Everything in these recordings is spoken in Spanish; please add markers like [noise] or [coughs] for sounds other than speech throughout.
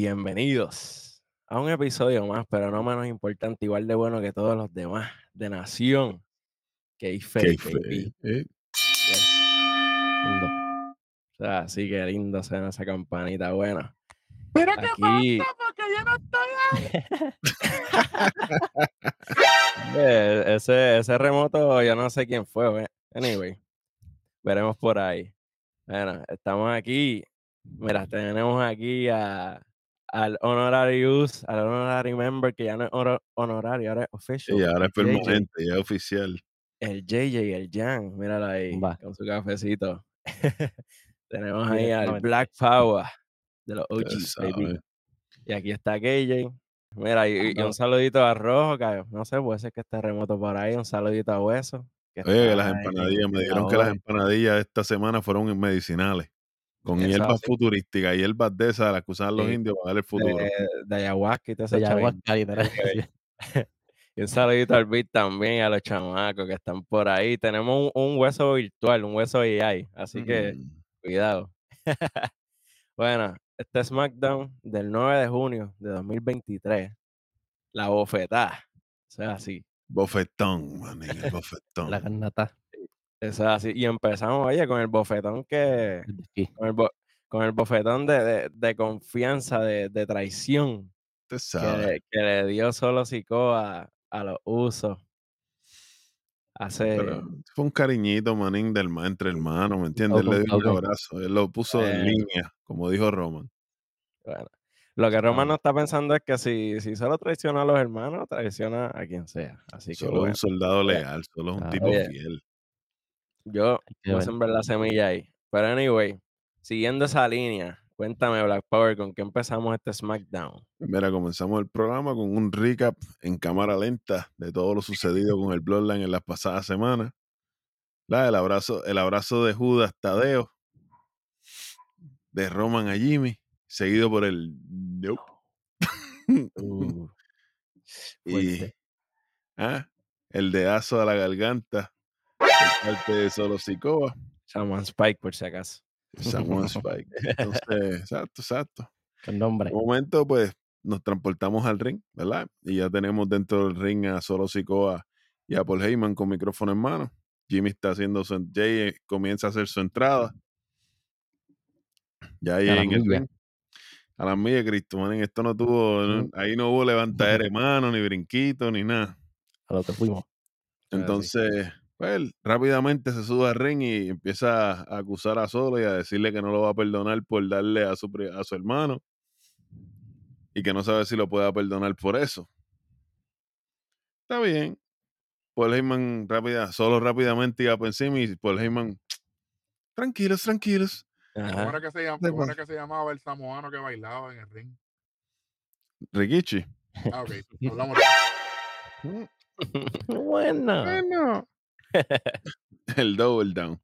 Bienvenidos a un episodio más, pero no menos importante, igual de bueno que todos los demás, de Nación. K-Fake, baby. Eh, Yes. Lindo. O sea, así que lindo suena esa campanita buena. Mira qué pasa, porque yo no estoy [laughs] eh, ese, ese remoto, yo no sé quién fue. we- Anyway, veremos por ahí. Bueno, estamos aquí. Mira, tenemos aquí a, al honorarius, al honorary member, que ya no es horo- honorario, ahora es official. y ahora es JJ. permanente, ya es oficial. El JJ, el Jan, míralo ahí, Va. con su cafecito. [laughs] Tenemos ahí al. Black Power de los OGs, baby. Y aquí está KJ. Mira, y, y un saludito a Rojo, que no sé, puede ser que esté remoto por ahí. Un saludito a Hueso. que Oye, que las ahí empanadillas, me dijeron que las empanadillas esta semana fueron medicinales. Con hierbas así. futurísticas, hierbas de esas, las que usaban los Sí, indios para darle el futuro. De, de ayahuasca y todo ese De chavín. ayahuasca. [laughs] Y un saludito al Beat también y a los chamacos que están por ahí. Tenemos un, un hueso virtual, un hueso AI. Así que Mm, cuidado. [laughs] bueno, este SmackDown del 9 de junio de 2023. La bofetada. O sea, así. bofetón, el bofetón. La carnata. Eso es así. Y empezamos, oye, con el bofetón que. Con el, bo- con el bofetón de, de- de confianza, de, de traición que, que le dio solo Sikoa a los usos. Hace. Pero fue un cariñito, manín, del, entre hermanos, ¿me entiendes? Él le dio un abrazo, él lo puso en Eh. línea, como dijo Roman. Bueno, lo que Roman Ah. no está pensando es que si, si solo traiciona a los hermanos, traiciona a quien sea. Así que Solo bueno, un soldado oye, leal, solo es un claro. tipo Oye. fiel. Yo voy a ver. sembrar la semilla ahí. Pero anyway, siguiendo esa línea, cuéntame Black Power, ¿con qué empezamos este SmackDown? Mira, comenzamos el programa con un recap en cámara lenta de todo lo sucedido con el Bloodline en las pasadas semanas. La, el, abrazo, el abrazo de Judas Tadeo, de Roman a Jimmy, seguido por el Nope. [laughs] Uh, y ah, el dedazo a la garganta parte de Solo Sikoa, Shaman Spike, por si acaso. Samoan [laughs] Spike. Entonces, exacto, exacto. Con nombre. De momento, pues, nos transportamos al ring, ¿verdad? Y ya tenemos dentro del ring a Solo Sikoa y a Paul Heyman con micrófono en mano. Jimmy está haciendo su... en- Jay eh, comienza a hacer su entrada. Ya ahí en el ring. A las millas, Cristo, man, esto no tuvo... no- ahí no hubo levantadera [laughs] de mano, ni brinquito, ni nada. A lo que fuimos. Entonces, pues, él rápidamente se sube al ring y empieza a acusar a Solo y a decirle que no lo va a perdonar por darle a su, a su hermano y que no sabe si lo pueda perdonar por eso. Está bien. Paul Heyman rápida, solo rápidamente iba por encima y Paul Heyman, tranquilos, tranquilos. ¿Cómo era, que se llama, ¿Qué cómo era que se llamaba el samoano que bailaba en el ring? Rikichi. Ah, ok. [laughs] Hablamos de "Mm, [laughs] Bueno. Bueno. [laughs] el double down.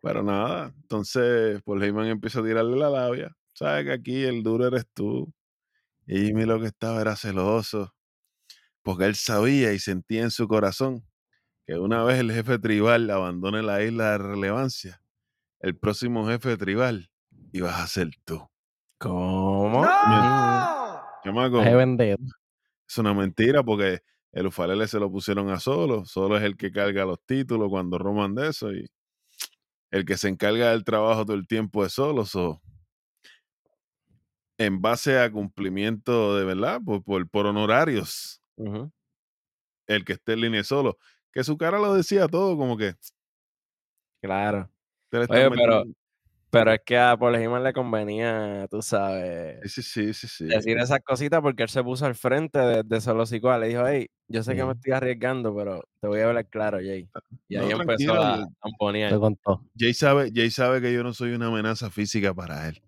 Pero nada, entonces Paul Heyman empieza a tirarle la labia. Sabes que aquí el duro eres tú. Y Jimmy lo que estaba era celoso. Porque él sabía y sentía en su corazón que una vez el jefe tribal abandone la isla de relevancia, el próximo jefe tribal ibas a ser tú. ¿Cómo? Chamaco, Deje vender. es una mentira porque el Ufalele se lo pusieron a Solo. Solo es el que carga los títulos cuando roman de eso y el que se encarga del trabajo todo el tiempo es Solo. so, en base a cumplimiento de verdad, por, por, por honorarios, el que esté en línea es Solo. Que su cara lo decía todo como que... Claro. "Te le estás Oye, pero, metiendo". Pero es que a Paul Heyman le convenía, tú sabes, Sí, sí, sí, sí. decir esas cositas porque él se puso al frente de, de Solo Sikoa. Le dijo, hey, yo sé que me estoy arriesgando, pero te voy a hablar claro, Jay. Y No, ahí empezó tranquilo, a yo- tamponear. Te contó. Jay sabe, Jay sabe que yo no soy una amenaza física para él.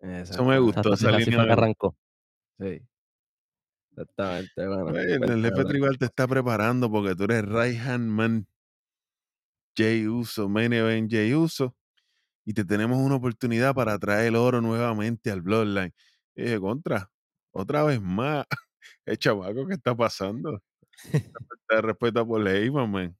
Eso me gustó, esa línea arrancó. Sí. Exactamente. Bueno, Oye, el, el jefe tribal te está preparando porque tú eres right hand man Jay Uso, main event Jay Uso, y te tenemos una oportunidad para traer el oro nuevamente al Bloodline. Y dije, contra, otra vez más. [laughs] El chavaco, ¿qué está pasando? Por Heyman, man.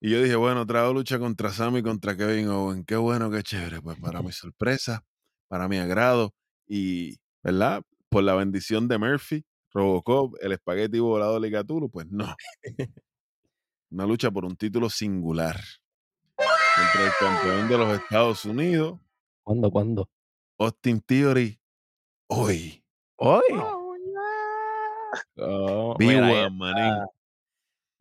Y yo dije, bueno, traigo lucha contra Sammy contra Kevin Owen. Qué bueno, qué chévere. Pues para mi sorpresa, para mi agrado y, ¿verdad? Por la bendición de Murphy, Robocop, el espagueti volado de Licatulo, pues no. [laughs] Una lucha por un título singular entre el campeón de los Estados Unidos, ¿Cuándo, cuándo? Austin Theory, hoy. Hoy. Oh, mira, ahí B1, está manín.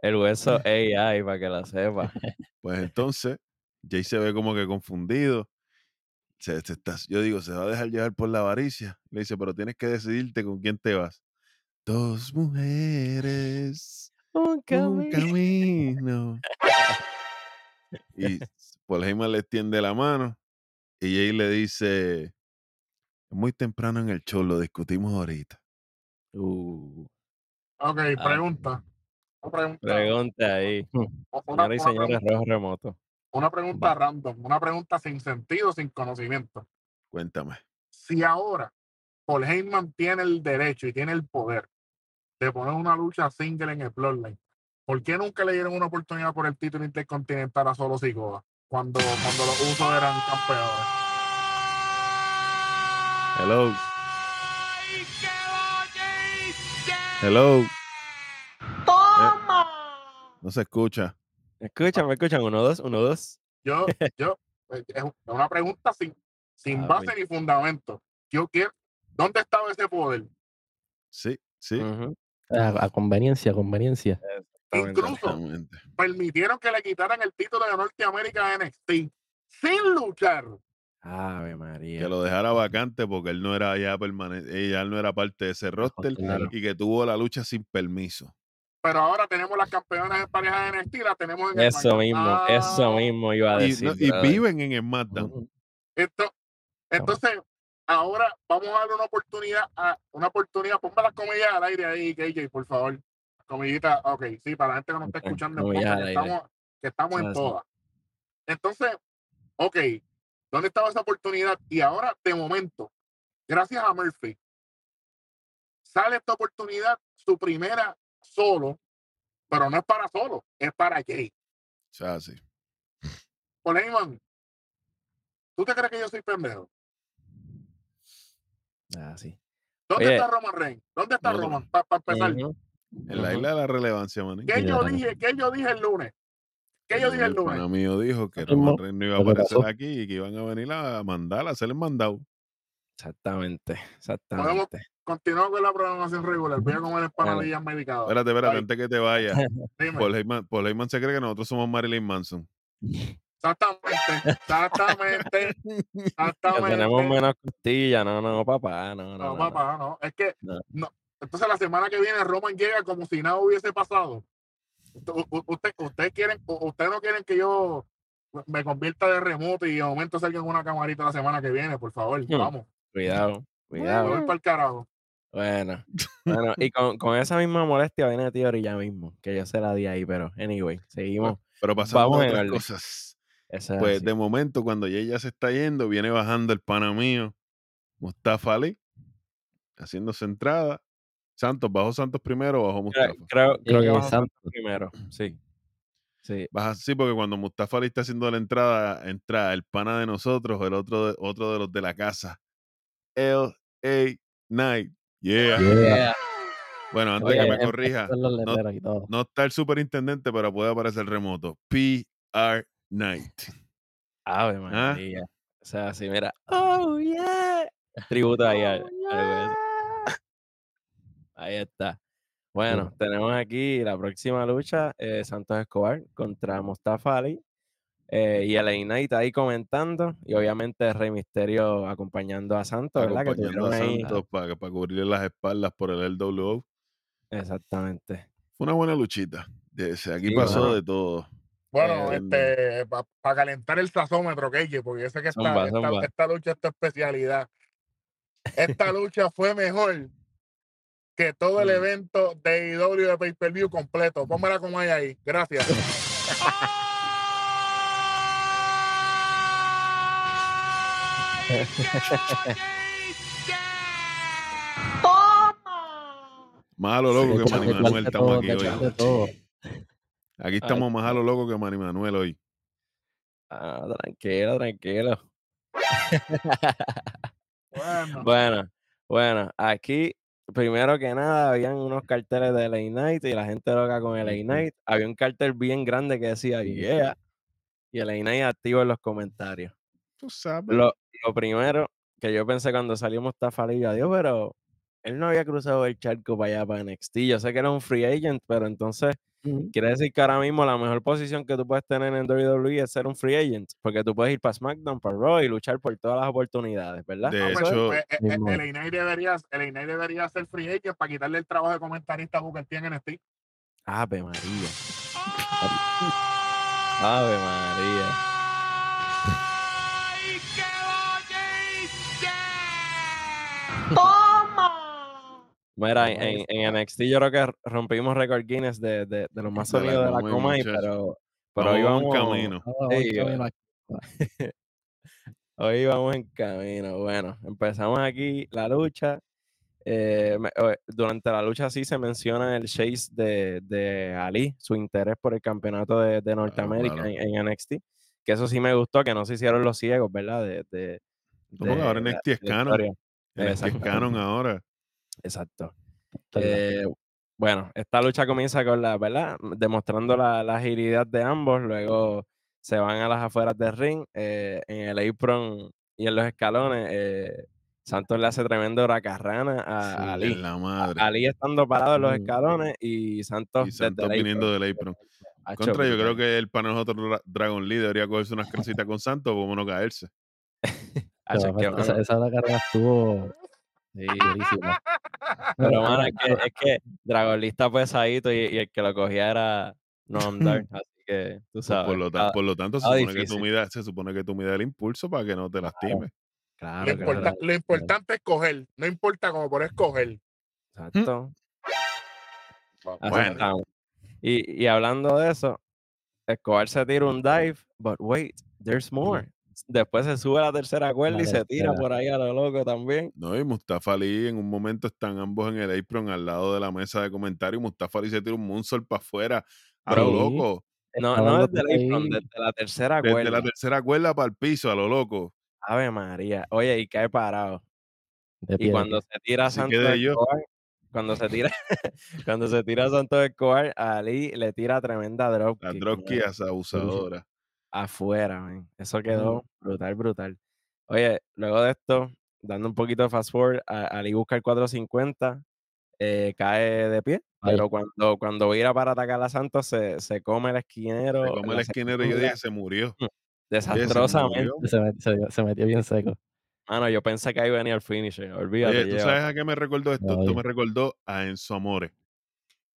el hueso AI para que lo sepa. [laughs] Pues entonces, Jay se ve como que confundido. Se, se está- yo digo, se va a dejar llevar por la avaricia. Le dice, pero tienes que decidirte con quién te vas. Dos mujeres, Un un camino. Y Paul Heyman le extiende la mano y Jay le dice, es muy temprano en el show, lo discutimos ahorita. Uh, Ok, Ah. pregunta. Una pregunta, pregunta ahí. [laughs] y pregunta, rojo remoto. una pregunta Va. random, una pregunta sin sentido, sin conocimiento. Cuéntame. Si ahora Paul Heyman tiene el derecho y tiene el poder de poner una lucha single en el Bloodline, ¿por qué nunca le dieron una oportunidad por el título intercontinental a Solo Sikoa cuando, cuando los usos eran campeones? Hello. Hello. ¡Toma! No se escucha. ¿Me escuchan? ¿Me escuchan? Uno, dos, uno, dos. Yo, [laughs] yo, eh, es una pregunta sin, sin Ah, base ni fundamento. Yo quiero, ¿dónde estaba ese poder? Sí, sí. A, a conveniencia, a conveniencia. Incluso permitieron que le quitaran el título de Norteamérica a NXT sin luchar. Ave María. Que lo dejara vacante porque él no era ya permanente, ella no era parte de ese roster Claro. y que tuvo la lucha sin permiso. Pero ahora tenemos las campeonas en pareja de NXT, las tenemos en el Eso SmackDown. mismo, eso Ah, mismo iba a Y, decir. no- y viven en SmackDown. Ujú. Esto, entonces, ahora vamos a darle una oportunidad, a, una oportunidad, ponme las comillas al aire ahí, KJ, por favor. Comillita, ok, sí, para la gente que nos está escuchando que estamos, que estamos en todas. Entonces, ok, ¿dónde estaba esa oportunidad? Y ahora, de momento, gracias a Murphy, sale esta oportunidad, su primera solo, pero no es para solo, es para Jay. O sea, sí. Heyman, ¿tú te crees que yo soy pendejo? Ah, sí. ¿Dónde Oye. está Roman Reigns? ¿Dónde está No. Roman? Para empezar, Ujú, En la isla de la relevancia, manín. ¿qué yo dije? ¿Qué yo dije el lunes? ¿Qué yo dije el lunes? pana mío dijo que Roman Reigns no iba a aparecer aquí y que iban a venir a mandar, a hacer el mandado. Exactamente, exactamente. Continúo con la programación regular. Voy a comer empanadillas medicadas. Espérate, espérate, antes que te vayas. [laughs] Paul Heyman, Paul Heyman se cree que nosotros somos Marilyn Manson. Exactamente, exactamente, [laughs] Que exactamente. tenemos menos costillas, no, no, papá, no, no. No, no, papá, no. Es que, No. no. Entonces la semana que viene Roman llega como si nada hubiese pasado. U- u- Usted, ustedes quieren, u- ustedes no quieren que yo me convierta de remoto y de momento salga en una camarita la semana que viene, por favor. Hmm. Vamos. Cuidado, cuidado. voy para el carajo. Bueno, [laughs] bueno, y con, con esa misma molestia viene Theory ya mismo, que yo se la di ahí, pero anyway, seguimos. Pero pasando Vamos a otras cosas. Pues así. de momento, cuando ella se está yendo, viene bajando el pana mío, Mustafa Ali, haciéndose entrada. Santos, ¿bajó Santos primero o bajó Mustafa? creo, creo que Eh, a Santos. primero, sí. Sí, Baja, sí, porque cuando Mustafa Ali está haciendo la entrada, entra el pana de nosotros, el otro de, otro de los de la casa. L.A. Knight. Yeah. Yeah. Bueno, antes Oye, que me Empe- corrija, no- está el superintendente, pero puede aparecer remoto. P.R. Knight. Ave ¿Ah? María. O sea, así, mira. Oh, yeah. Tributo ahí al- al hueso. Ahí está. Bueno, tenemos aquí la próxima lucha, eh, Santos Escobar contra Mustafa Ali. eh, y el Knight ahí comentando. Y obviamente Rey Misterio acompañando a Santos, ¿verdad? Acompañando a ahí. Santos para, para cubrirle las espaldas por el LWO. Exactamente. Fue una buena luchita. Aquí Sí, pasó de todo. Bueno, Eh, este, para calentar el sazómetro, Keiji, porque yo sé que esta, Zumba, esta, zumba. esta lucha es tu especialidad. Esta lucha fue mejor que todo el Mm. evento de IW de Pay Per View completo. Pónmela como hay ahí. Gracias. Más a lo loco que Manny Manuel estamos todo, aquí hoy. todo. Aquí estamos más a lo loco que Manny Manuel hoy. Ah, tranquilo, tranquilo. [laughs] Bueno, Bueno, bueno, aquí, primero que nada, habían unos carteles de LA Knight y la gente loca con LA Ujú. Knight. Había un cartel bien grande que decía, yeah, y LA Knight activo en los comentarios. Tú sabes. Lo, lo primero que yo pensé cuando Ali, yo, Dios, pero él no había cruzado el charco para allá, para NXT. Yo sé que era un free agent, pero entonces Ujú. quiere decir que ahora mismo la mejor posición que tú puedes tener en WWE es ser un free agent, porque tú puedes ir para SmackDown, para Raw y luchar por todas las oportunidades, ¿verdad? De no, pues, hecho, pues, eh, eh, el Inay debería, el debería ser free agent para quitarle el trabajo de comentarista a Booker T en NXT. Ave María. Ave María. Mira, en, en- NXT yo creo que rompimos récord Guinness de, de, de los más De sonidos de la Comay, muchacho. pero, pero hoy vamos en vamos, camino. Sí, aquí. [laughs] hoy vamos en camino. Bueno, empezamos aquí la lucha. eh, eh, durante la lucha sí se menciona el chase de, de Ali, su interés por el campeonato de, de Norteamérica claro. En, en NXT. Que eso sí me gustó, que no se hicieron los ciegos, ¿verdad? De, de, porque ahora de- NXT es de canon. NXT es canon ahora. Exacto. Eh, bueno, esta lucha comienza con la, ¿verdad? Demostrando la, la agilidad de ambos, luego se van a las afueras del ring, eh, en el apron y en los escalones, eh, Santos le hace tremendo huracarrana a, a Ali. La madre. Ali estando parado en los Mm. escalones y Santos, Y Santos desde viniendo del apron. Contra, yo creo que el pana nosotros Dra- Dragon Lee debería cogerse unas crecitas con Santos como no caerse. [laughs] Esa, mano, esa carrera estuvo sí. [laughs] Pero, mano, es que, es que Dragon Lee está pesadito y, y el que lo cogía era Noam Dar, [laughs] así que tú Pues sabes. por, lo ta- cada- por lo tanto, se supone, que tú midas, se supone que tú midas el impulso para que no te lastimes. Claro, Lo, claro. importa- lo importante es coger, no importa cómo por escoger. Exacto. [laughs] Bueno. Y, y hablando de eso, Escobar se tira un dive, but wait, there's more. Después se sube a la tercera cuerda La y se tira por ahí a lo loco también. No, y Mustafa Ali en un momento están ambos en el apron al lado de la mesa de comentarios. Mustafa Ali se tira un moonsault para afuera a lo loco. No, no desde el apron, desde la tercera Desde cuerda. la tercera cuerda para el piso, a lo loco. Ave María. Oye, y cae parado. de Y cuando se tira Así yo. Escobar, cuando se tira, [laughs] cuando se tira Santos Escobar, Ali le tira tremenda La dropkick. dropkick mano, es abusadora. Afuera, man. Eso quedó brutal, brutal. Oye, luego de esto, dando un poquito de fast forward, a- Ali busca el 450, eh, cae de pie, Ay. pero cuando, cuando vira para atacar a Santos, se, se come el esquinero. Se come el esquinero y yo dije, se murió. Desastrosamente. murió. [laughs] Se, met- se- se metió bien seco. Mano, yo pensé que ahí venía el finisher. Olvídate. Oye, ¿tú lleva. sabes a qué me recordó esto? No, Esto me recordó a Enzo Amore.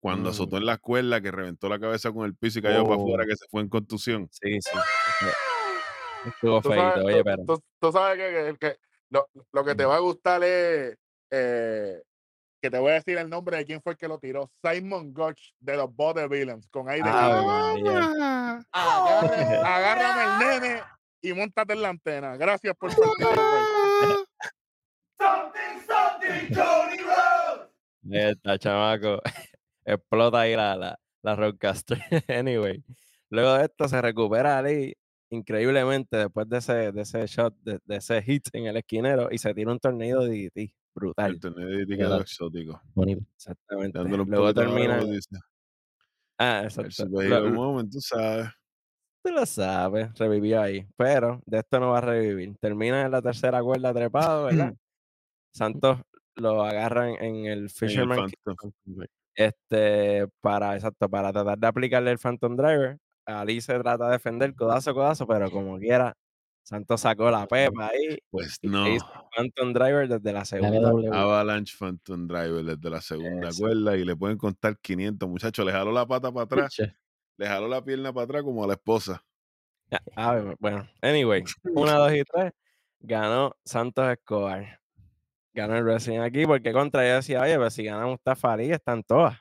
Cuando Mm. azotó en la cuerda, que reventó la cabeza con el piso y cayó para afuera, Oh. que se fue en contusión. Sí, sí. Estuvo feito, oye, pero. tú- tú sabes que, que- que lo, lo que te va a gustar es eh, que te voy a decir el nombre de quién fue el que lo tiró. Simon Gotch de los Bode Villains con aire. María. Agarre- [laughs] agárrame el nene y montate en la antena. Gracias por participar. Ahí está, chamaco. Explota ahí la, la, la Roadcaster. [laughs] anyway. Luego de esto se recupera Ali increíblemente después de ese, de ese shot, de, de ese hit en el esquinero y se tira un torneo de DDT. Brutal. El torneo de quedó Verdad. exótico. Bonito. Exactamente. Dándole un Luego termina. Ah, El exacto. superhero Lo- moment, tú sabes. Tú lo sabes, revivió ahí. Pero de esto no va a revivir. Termina en la tercera cuerda trepado, ¿verdad? [clears throat] Santos lo agarran en el En el Fisherman. Este, para, exacto, para tratar de aplicarle el Phantom Driver. Ali se trata de defender codazo, codazo, pero como quiera, Santos sacó la pepa ahí. Pues no. hizo Phantom Driver desde la segunda. LW. Avalanche Phantom Driver desde la segunda Eso. cuerda y le pueden contar 500, muchachos. Le jaló la pata para atrás, le jaló la pierna para atrás como a la esposa. Ah, ah, bueno, anyway, [laughs] una, dos y tres, ganó Santos Escobar. Ganó el wrestling aquí porque contra yo decía, oye, pero si gana Mustafa Ali, están todas.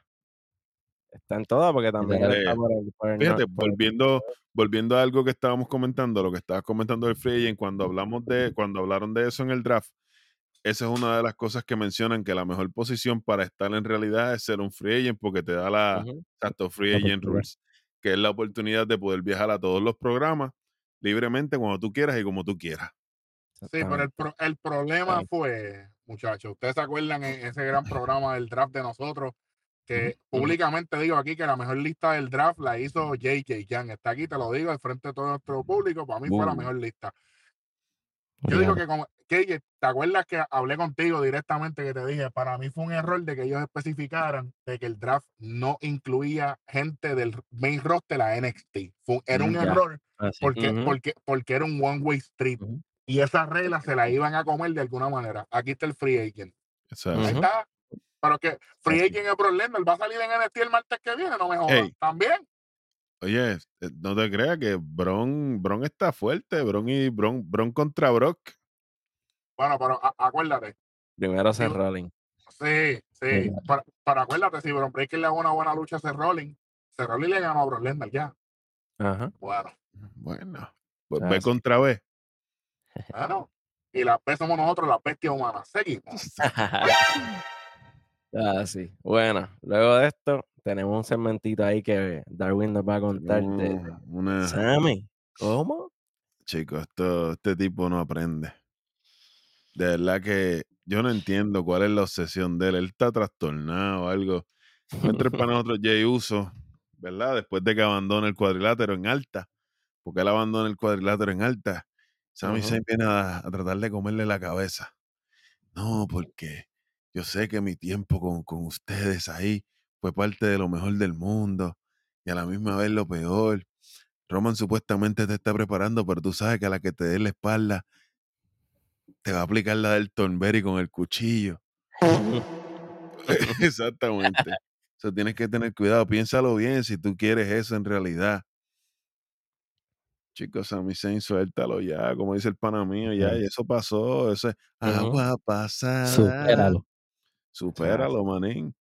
Están todas porque también él está Fíjate, por el, por el Fíjate, nor- por el- volviendo, volviendo a algo que estábamos comentando, lo que estabas comentando del free agent, cuando hablamos de, cuando hablaron de eso en el draft, esa es una de las cosas que mencionan que la mejor posición para estar en realidad es ser un free agent porque te da la, tanto free agent rules, que es la oportunidad de poder viajar a todos los programas libremente cuando tú quieras y como tú quieras. Sí, pero el, pro- el problema Ahí. fue, muchachos, ustedes se acuerdan en ese gran [laughs] programa del draft de nosotros, que públicamente digo aquí que la mejor lista del draft la hizo JJ Young. Está aquí, te lo digo, al frente de todo nuestro público, para mí fue la Boom. mejor lista. Yo digo que como KJ, ¿te acuerdas que hablé contigo directamente que te dije, para mí fue un error de que ellos especificaran de que el draft no incluía gente del main roster de la NXT? Fue- era un ya. error Ah, porque, Ujú. porque, porque era un one way street Ujú. Y esas reglas se las iban a comer de alguna manera. Aquí está el free agent. Es Ahí está. Pero que free Así. agent es Brock Lesnar, va a salir en NXT el martes que viene, no me jodas. También. Oye, eh, no te creas que Bron, Bron está fuerte. Bron y Bron, Bron contra Brock. Bueno, pero a- acuérdate. Primero Seth Digo- Rollins. Sí, sí. Pero, pero acuérdate, si Bron Breaker le da una buena lucha a Rollins, Seth Rollins le ganó a Brock Lesnar ya. Ajá. Bueno, Bueno, Ah, ve sí. contra B. bueno. Y las B somos nosotros, las bestias humanas. Seguimos. [laughs] ah, sí. Bueno, luego de esto, tenemos un segmentito ahí que Darwin nos va a contar de No, una, Sammy. ¿Cómo? chico, esto, este tipo no aprende. De verdad que yo no entiendo cuál es la obsesión de él. Él está trastornado o algo. Entra para nosotros Jay Uso, ¿verdad? Después de que abandona el cuadrilátero en alta. Porque él abandona el cuadrilátero en alta. Sami. Zayn viene a, a tratar de comerle la cabeza. No, porque yo sé que mi tiempo con, con ustedes ahí fue parte de lo mejor del mundo y a la misma vez lo peor. Roman supuestamente te está preparando, pero tú sabes que a la que te dé la espalda te va a aplicar la del Thornberry con el cuchillo. [laughs] [laughs] Exactamente. Eso tienes que tener cuidado. Piénsalo bien si tú quieres eso en realidad. Chicos, Sami Zayn, suéltalo ya, como dice el pana mío, ya, y eso pasó, eso es agua pasada. Supéralo. Supéralo, manín.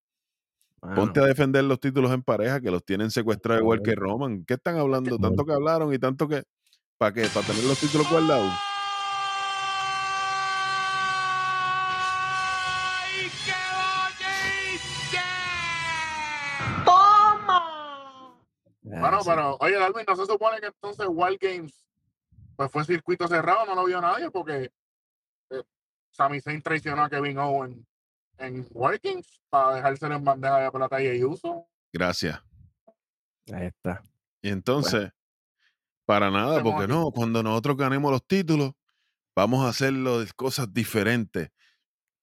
Ponte a defender los títulos en pareja, que los tienen secuestrados igual que. Roman. ¿Qué están hablando? Por Tanto que hablaron y tanto que... ¿Para qué? ¿Para tener los títulos guardados? Bueno, ah, sí. pero, oye, Darwin, no se supone que entonces Wild Games pues fue circuito cerrado, no lo vio nadie porque eh, Sami Zayn traicionó a Kevin Owens en Wild Games para dejárselo en bandeja de plata y uso. Gracias. Ahí está. Y entonces, para nada, porque aquí. no, cuando nosotros ganemos los títulos, vamos a hacerlo de cosas diferentes.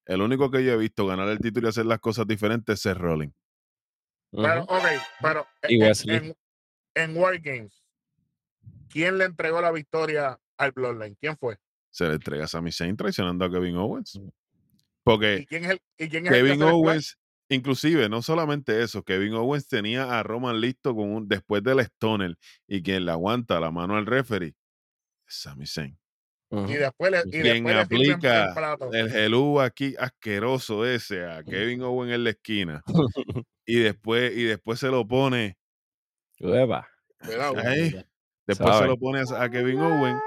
El único que yo he visto ganar el título y hacer las cosas diferentes es Seth Rollins. Pero, ok, pero Y en- Wesley. en, en Wild Games, ¿quién le entregó la victoria al Bloodline? ¿Quién fue? Se le entrega a Sami Zayn traicionando a Kevin Owens. Porque ¿Y quién es el, y quién es Kevin el? Owens, inclusive, no solamente eso, Kevin Owens tenía a Roman listo con un, después del Stoner y quien le aguanta la mano al referee es Sami Zayn. Y después le, y Quien después le sirven aplica el plato. el gelú aquí asqueroso ese a Kevin Owens en la esquina [laughs] y después, y después se lo pone Cuidado. ahí, después se lo pone a, Kevin Owens,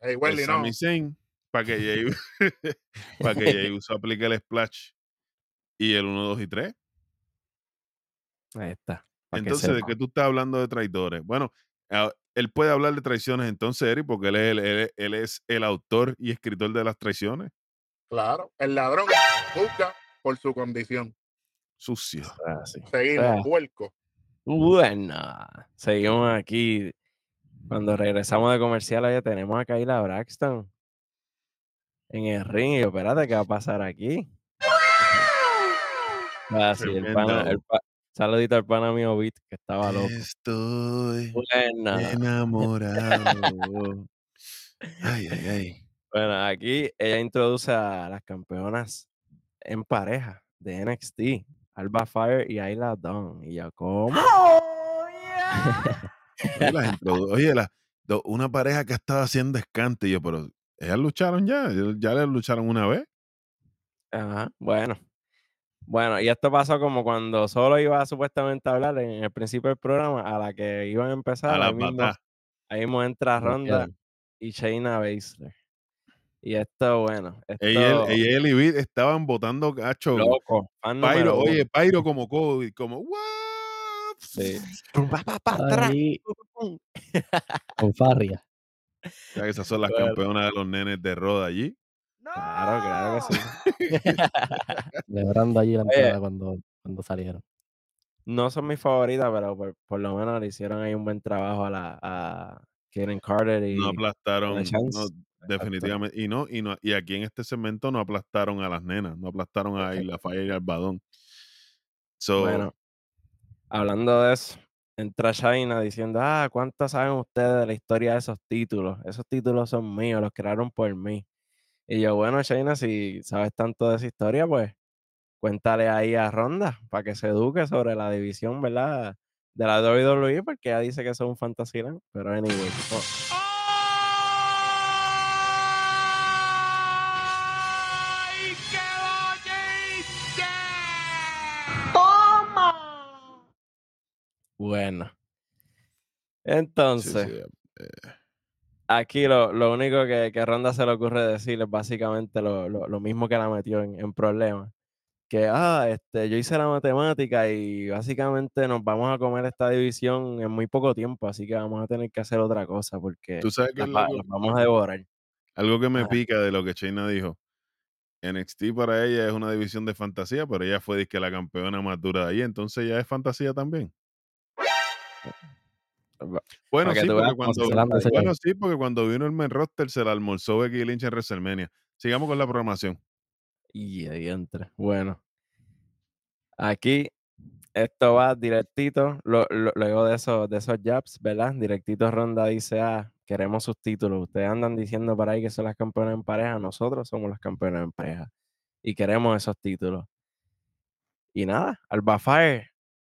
Hey, el Wesley, no. Zayn, para que Jey, [laughs] para que Jey Uso aplique el splash y el 1, 2 y 3. Ahí está. Entonces, ¿de qué tú estás hablando de traidores? Bueno, ah, él puede hablar de traiciones entonces, Eric, porque él es el, él, él es el autor y escritor de las traiciones. Claro, el ladrón busca por su condición. Sucio. Ah, sí. Seguimos, Ah. puerco. Bueno, seguimos aquí. Cuando regresamos de comercial, ya tenemos a Kayla Braxton en el ring. Y yo, espérate, ¿qué va a pasar aquí? Ah, sí, el pana, el pa- saludito al pana mío Beat, que estaba loco. Estoy enamorado. Ay, ay, ay. bueno, aquí ella introduce a las campeonas en pareja de NXT, Alba Fire y Ayla Dawn. Y yo, ¿cómo? Oye, introdu- oye, la- una pareja que estaba haciendo escante. Y yo, pero ellas lucharon ya. Ya les lucharon una vez. Ajá, bueno. Bueno, y esto pasó como cuando solo iba supuestamente a hablar en el principio del programa, a la que iban a empezar, A la ahí mismo, ahí mismo entra Ronda y Shayna Baszler. Y esto, bueno, esto Ella, y él y Vid estaban votando cacho. loco, Pyro, oye, Pyro como Kobe, como, ¿what? Sí. Ahí con Farria. Sea, que esas son las Bueno. campeonas de los nenes de Roda allí. Claro, claro que sí. [laughs] Celebrando allí la entrada cuando, cuando salieron. No son mis favoritas, pero por, por lo menos le hicieron ahí un buen trabajo a la a Kaden Carter y No aplastaron, no. Definitivamente. Y no, y no, y aquí en este segmento no aplastaron a las nenas, no aplastaron a Isla Falla y al Badón. So, Bueno, hablando de eso, entra China diciendo, ah, ¿cuánto saben ustedes de la historia de esos títulos? Esos títulos son míos, los crearon por mí. Y yo, bueno, China, si sabes tanto de esa historia, pues cuéntale ahí a Ronda para que se eduque sobre la división, ¿verdad? De la WWE, porque ella dice que es un fantasyland. Pero anyway, no. Bueno. sí, Entonces, sí, aquí lo, lo único que, que Ronda se le ocurre decir es básicamente lo, lo- lo mismo que la metió en, en problemas. Que, ah, este, yo hice la matemática y básicamente nos vamos a comer esta división en muy poco tiempo, así que vamos a tener que hacer otra cosa porque Tú sabes que las, las vamos a devorar. Algo que me pica de lo que Shayna dijo. NXT para ella es una división de fantasía, pero ella fue disque la campeona más dura de allí, entonces ya es fantasía también. Bueno, Para sí, veas cuando, bueno, sí, porque cuando vino el main roster se la almorzó Becky Lynch en WrestleMania. Sigamos con la programación. Y ahí entra. Bueno, aquí esto va directito. lo- lo- luego de esos, de esos jabs, ¿verdad? Directito Ronda dice: Ah, queremos sus títulos. Ustedes andan diciendo por ahí que son las campeonas en pareja. Nosotros somos las campeonas en pareja. Y queremos esos títulos. Y nada, Alba Fire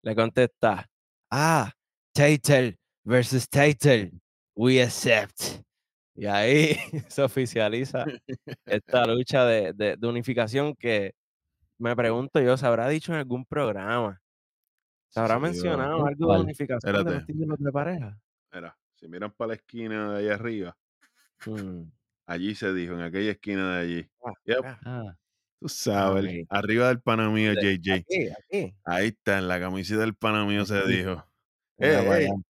le contesta: Ah, Title versus Title. We accept. Y ahí [laughs] se oficializa esta [laughs] lucha de, de- de unificación que me pregunto yo, ¿se habrá dicho en algún programa? ¿Se habrá mencionado [laughs] algo de unificación de los Espérate. títulos de pareja? Mira, si miran para la esquina de allá arriba, Mm, allí se dijo, en aquella esquina de allí. ah, Yep, acá, Ah, tú sabes, arriba del pana mío JJ. Aquí, aquí. Ahí está, en la camiseta del pana mío se dijo. Mira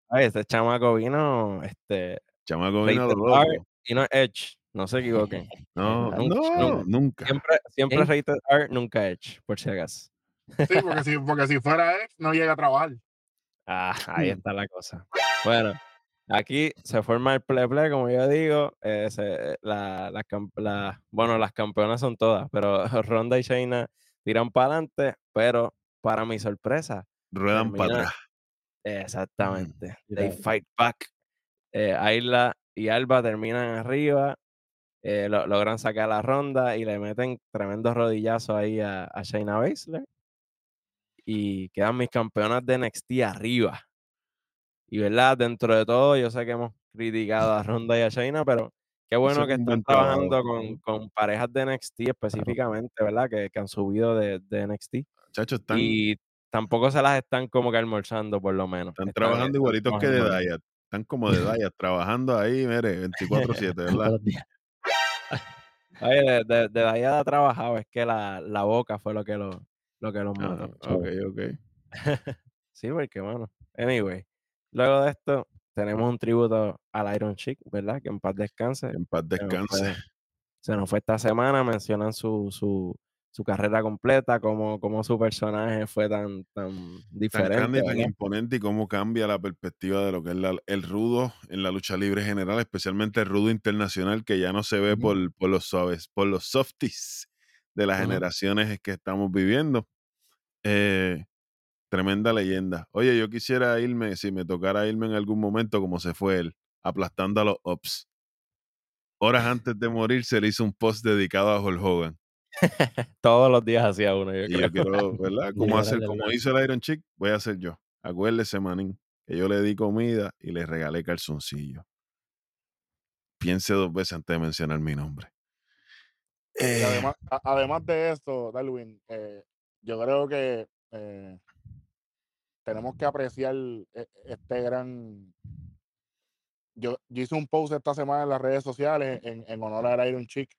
Ay, este chamaco vino, este, chamaco vino lo y no Edge, no se equivoquen. [laughs] No, nunca, no, nunca. nunca. Siempre, siempre ¿Eh? rated R, nunca Edge, por si acaso. Sí, [laughs] porque si, porque si fuera ex, no llega a trabajar. Ah, ahí Hmm. está la cosa. Bueno, aquí se forma el play play, como yo digo. eh, se- la, la cam- la- bueno, las campeonas son todas, pero [laughs] Ronda y Shayna tiran para adelante, pero para mi sorpresa, Ruedan para atrás. Exactamente. They Mira. fight back. Eh, Ayla y Alba terminan arriba, eh, lo- logran sacar la ronda y le meten tremendo rodillazo ahí a, a Shayna Baszler. Y quedan mis campeonas de NXT arriba. Y verdad, dentro de todo, yo sé que hemos criticado a Ronda y a Shayna, pero qué bueno que están trabajando con, con parejas de NXT específicamente, ¿verdad? Que, que han subido de, de NXT. Chacho, están, Y tampoco se las están como que almorzando, por lo menos. están Están- trabajando están igualitos que de. Dayat. Están como de [laughs] Dayat, trabajando ahí, mire, 24-7, [laughs] todos ¿verdad? Oye, de, de, de ahí ha trabajado, es que la, la boca fue lo que lo, lo que los Ah, mató. ok, ok. [laughs] Sí, porque bueno. Anyway, luego de esto, tenemos un tributo al Iron Chick, ¿verdad? Que en paz descanse. En paz Se nos descanse. fue, se nos fue esta semana, mencionan su, su, su carrera completa, cómo, cómo su personaje fue tan, tan Tan diferente. grande y tan imponente y cómo cambia la perspectiva de lo que es la- el rudo en la lucha libre general, especialmente el rudo internacional que ya no se ve por, por los suaves, por los softies de las Ujú. generaciones que estamos viviendo. Eh, tremenda leyenda. Oye, yo quisiera irme, si me tocara irme en algún momento como se fue él, aplastando a los Ops. Horas antes de morir se le hizo un post dedicado a Hulk Hogan. [laughs] Todos los días hacía uno, yo Y creo. yo quiero, [laughs] ¿verdad? Como, hacer, como verdad. hizo el Iron Chick, voy a hacer yo. Acuérdese, manín, que yo le di comida y le regalé calzoncillo. Piense dos veces antes de mencionar mi nombre. Eh, además, a- además de eso, Darwin, eh, yo creo que eh, tenemos que apreciar este gran. Yo, yo hice un post esta semana en las redes sociales en, en honor al Iron Chick.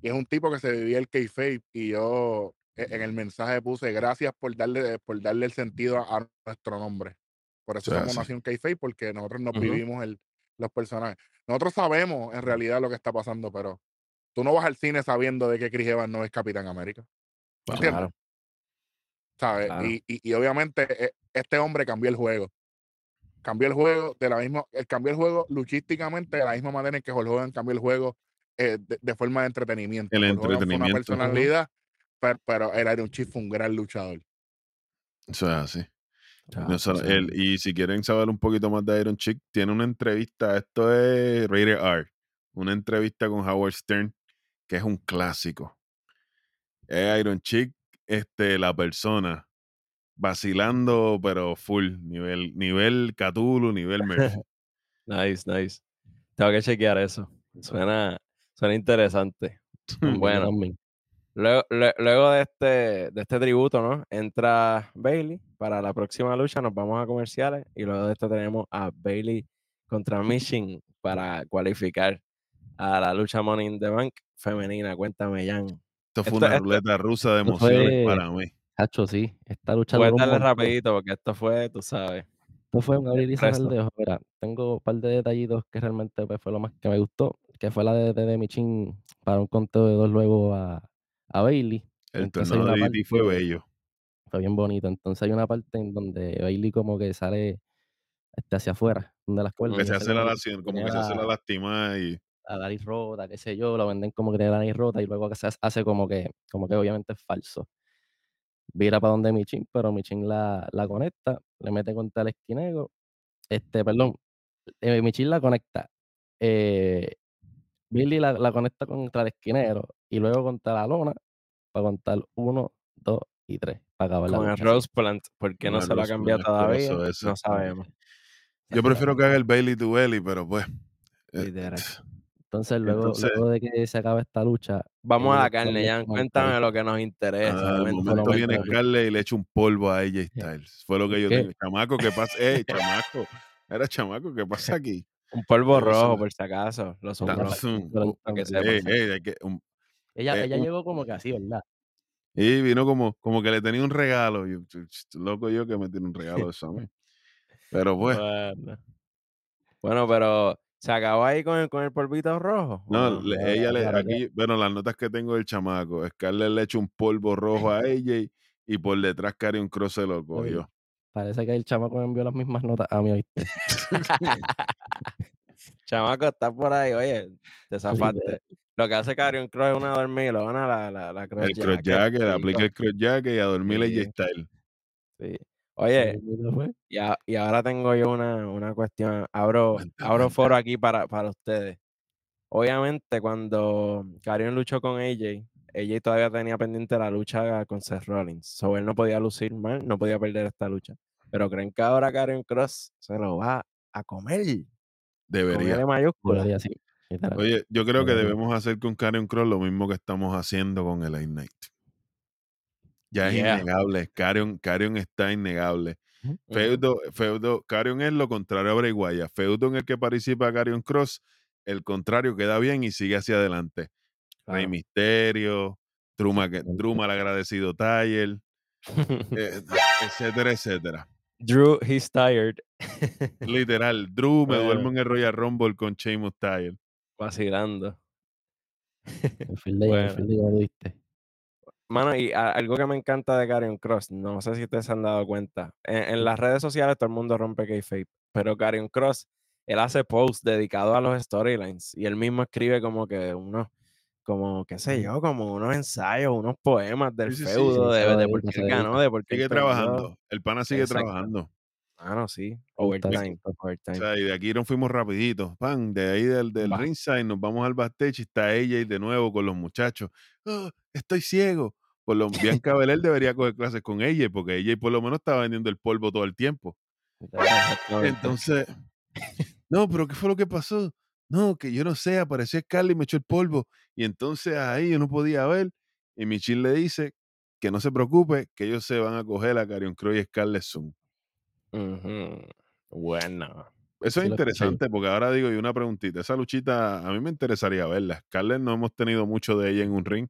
Y es un tipo que se vivía el kayfabe. Y yo e- en el mensaje puse gracias por darle, por darle el sentido a, a nuestro nombre. Por eso Eso es somos así. Nación Kayfabe, porque nosotros nos Ujú. vivimos el, los personajes. Nosotros sabemos en realidad lo que está pasando, pero tú no vas al cine sabiendo de que Chris Evans no es Capitán América. ¿Entiendes? Claro, ¿Sabes? Claro. Y, y- y obviamente eh, este hombre cambió el juego. Cambió el juego de la misma, cambió el juego luchísticamente de la misma manera en que Hulk Hogan cambió el juego eh, de, de forma de entretenimiento. El Fue entretenimiento. una personalidad, pero, pero el Iron Chief fue un gran luchador. Eso es así. No, sí. él- y si quieren saber un poquito más de Iron Chick, tiene una entrevista, esto es Rated R, una entrevista con Howard Stern, que es un clásico. Es Iron Chick, este, la persona, vacilando, pero full, nivel, nivel Cthulhu, nivel Murphy. [laughs] Nice, nice. Tengo que chequear eso. Suena, suena interesante. [laughs] Bueno, luego, lue- luego de este, de este tributo, ¿no? Entra Bailey para la próxima lucha. Nos vamos a comerciales. Y luego de esto tenemos a Bailey contra Michin para cualificar a la lucha Money in the Bank femenina. Cuéntame, Jan. Esto fue Esto- una esto- ruleta rusa de emociones fue- para mí. Hacho, sí. Esta lucha un darle rapidito porque esto fue, tú sabes. Esto fue un abrir y cerrar de ojos. Mira, tengo un par de detallitos que realmente pues, fue lo más que me gustó, que fue la de, de, de Michin para un conteo de dos luego a, a Bailey. El torneo de DDT fue bello. Fue bien bonito. Entonces hay una parte en donde Bailey como que sale este, hacia afuera, donde las cuerdas. Que y se hace la como lación, como que se hace la la- lastimada y la nariz rota, qué sé yo, lo venden como que tiene la nariz rota y luego que se hace- como que, como que obviamente es falso. Vira para donde Michin, pero Michin la, la conecta, le mete contra el esquinero. Este, perdón, eh, Michin la conecta. eh, Billy la, la conecta contra el esquinero y luego contra la lona para contar uno, dos y tres. Para acabar la Con el lucha, Rose Plant, ¿por qué Con no el se lo ha cambiado todavía? No sabemos. yo prefiero que haga el Bailey to Belly, pero pues. eh, Literal. Entonces, luego, Entonces- luego de que se acaba esta lucha. Vamos a ellos la carne, como Cuéntame lo que nos interesa. Ah, al Cuéntame, momento viene cuéntame. Scarlett y le echa un polvo a AJ [laughs] Styles. Fue lo que yo ¿Qué? dije. Chamaco, ¿qué pasa? ¡Ey, chamaco! Era chamaco, ¿qué pasa aquí? Un polvo rojo, por si acaso. Lo Tan- zumbró. zoom. Pero- para que Ey, sepa. Ey, ey, hay que- un- Ella, eh, ella un- llegó como que así, ¿verdad? y vino como, como que le tenía un regalo. Y, yo, ch- ch- loco yo que me tiene un regalo de eso. [laughs] ¿no? Pero pues, Bueno. Bueno, pero ¿se acabó ahí con el, con el polvito rojo? ¿o no, le- no, ella le, aquí, bueno, las notas que tengo del chamaco, Scarlett le echa un polvo rojo a [laughs] AJ y por detrás Karrion Cross se lo cogió. Parece que el chamaco me envió las mismas notas a mí, ¿oíste? [laughs] Chamaco, está por ahí, oye, te zafaste. Lo que hace Carion Cross es una dormida lo gana la, la, la cross El cross jacket, le aplica el cross jacket y a dormir Sí. AJ Styles. Sí. Oye, y, a- y ahora tengo yo una, una cuestión. Abro, Cuenta, abro cuenta. foro aquí para, para ustedes. Obviamente, cuando Carion luchó con AJ, AJ todavía tenía pendiente la lucha con Seth Rollins. So él no podía lucir mal, no podía perder esta lucha. Pero creen que ahora Carion Cross se lo va a comer. Con Debería. L mayúscula. Debería, sí, literal. Oye, yo creo que debemos hacer con Karen Cross lo mismo que estamos haciendo con el Knight. Ya es Yeah. innegable. Karen está innegable. Feudo, feudo, Karen es lo contrario a Wyatt. Feudo en el que participa Karen Cross, el contrario queda bien y sigue hacia adelante. Rey Claro. Misterio, Truma, Exactamente. Truma el agradecido Tyler, [laughs] eh, etcétera, etcétera. Drew, he's tired. [laughs] Literal, Drew me duermo en el Royal Rumble con Sheamus Tyler. Vacilando. [laughs] Bueno. Mano, y a- algo que me encanta de Karrion Cross, no sé si ustedes se han dado cuenta, en, en las redes sociales todo el mundo rompe kayfabe, pero Karrion Cross, él hace posts dedicados a los storylines y él mismo escribe como que unos, como qué sé yo, como unos ensayos, unos poemas del Sí, sí, sí, feudo, sí, de, de por qué él ganó, de por qué Sigue trabajando. El pana sigue Exacto. trabajando. Mano, sí, gusta overtime, eso. O overtime. sea, y de aquí nos fuimos rapidito. Pan, de ahí del, del Va. ringside nos vamos al backstage y está ella y de nuevo con los muchachos. "Ah, estoy ciego. Por lo Bianca [laughs] Belair debería coger clases con ella porque ella por lo menos estaba vendiendo el polvo todo el tiempo. Entonces, no, pero ¿qué fue lo que pasó? No, que yo no sé, apareció Scarlett y me echó el polvo. Y entonces ahí yo no podía ver. Y Michelle le dice que no se preocupe, que ellos se van a coger a Carion Cross y Scarlett Zoom. Ujú. Bueno. Eso Sí, es lo escuché. interesante porque ahora digo, y una preguntita, esa luchita a mí me interesaría verla. Scarlett no hemos tenido mucho de ella en un ring.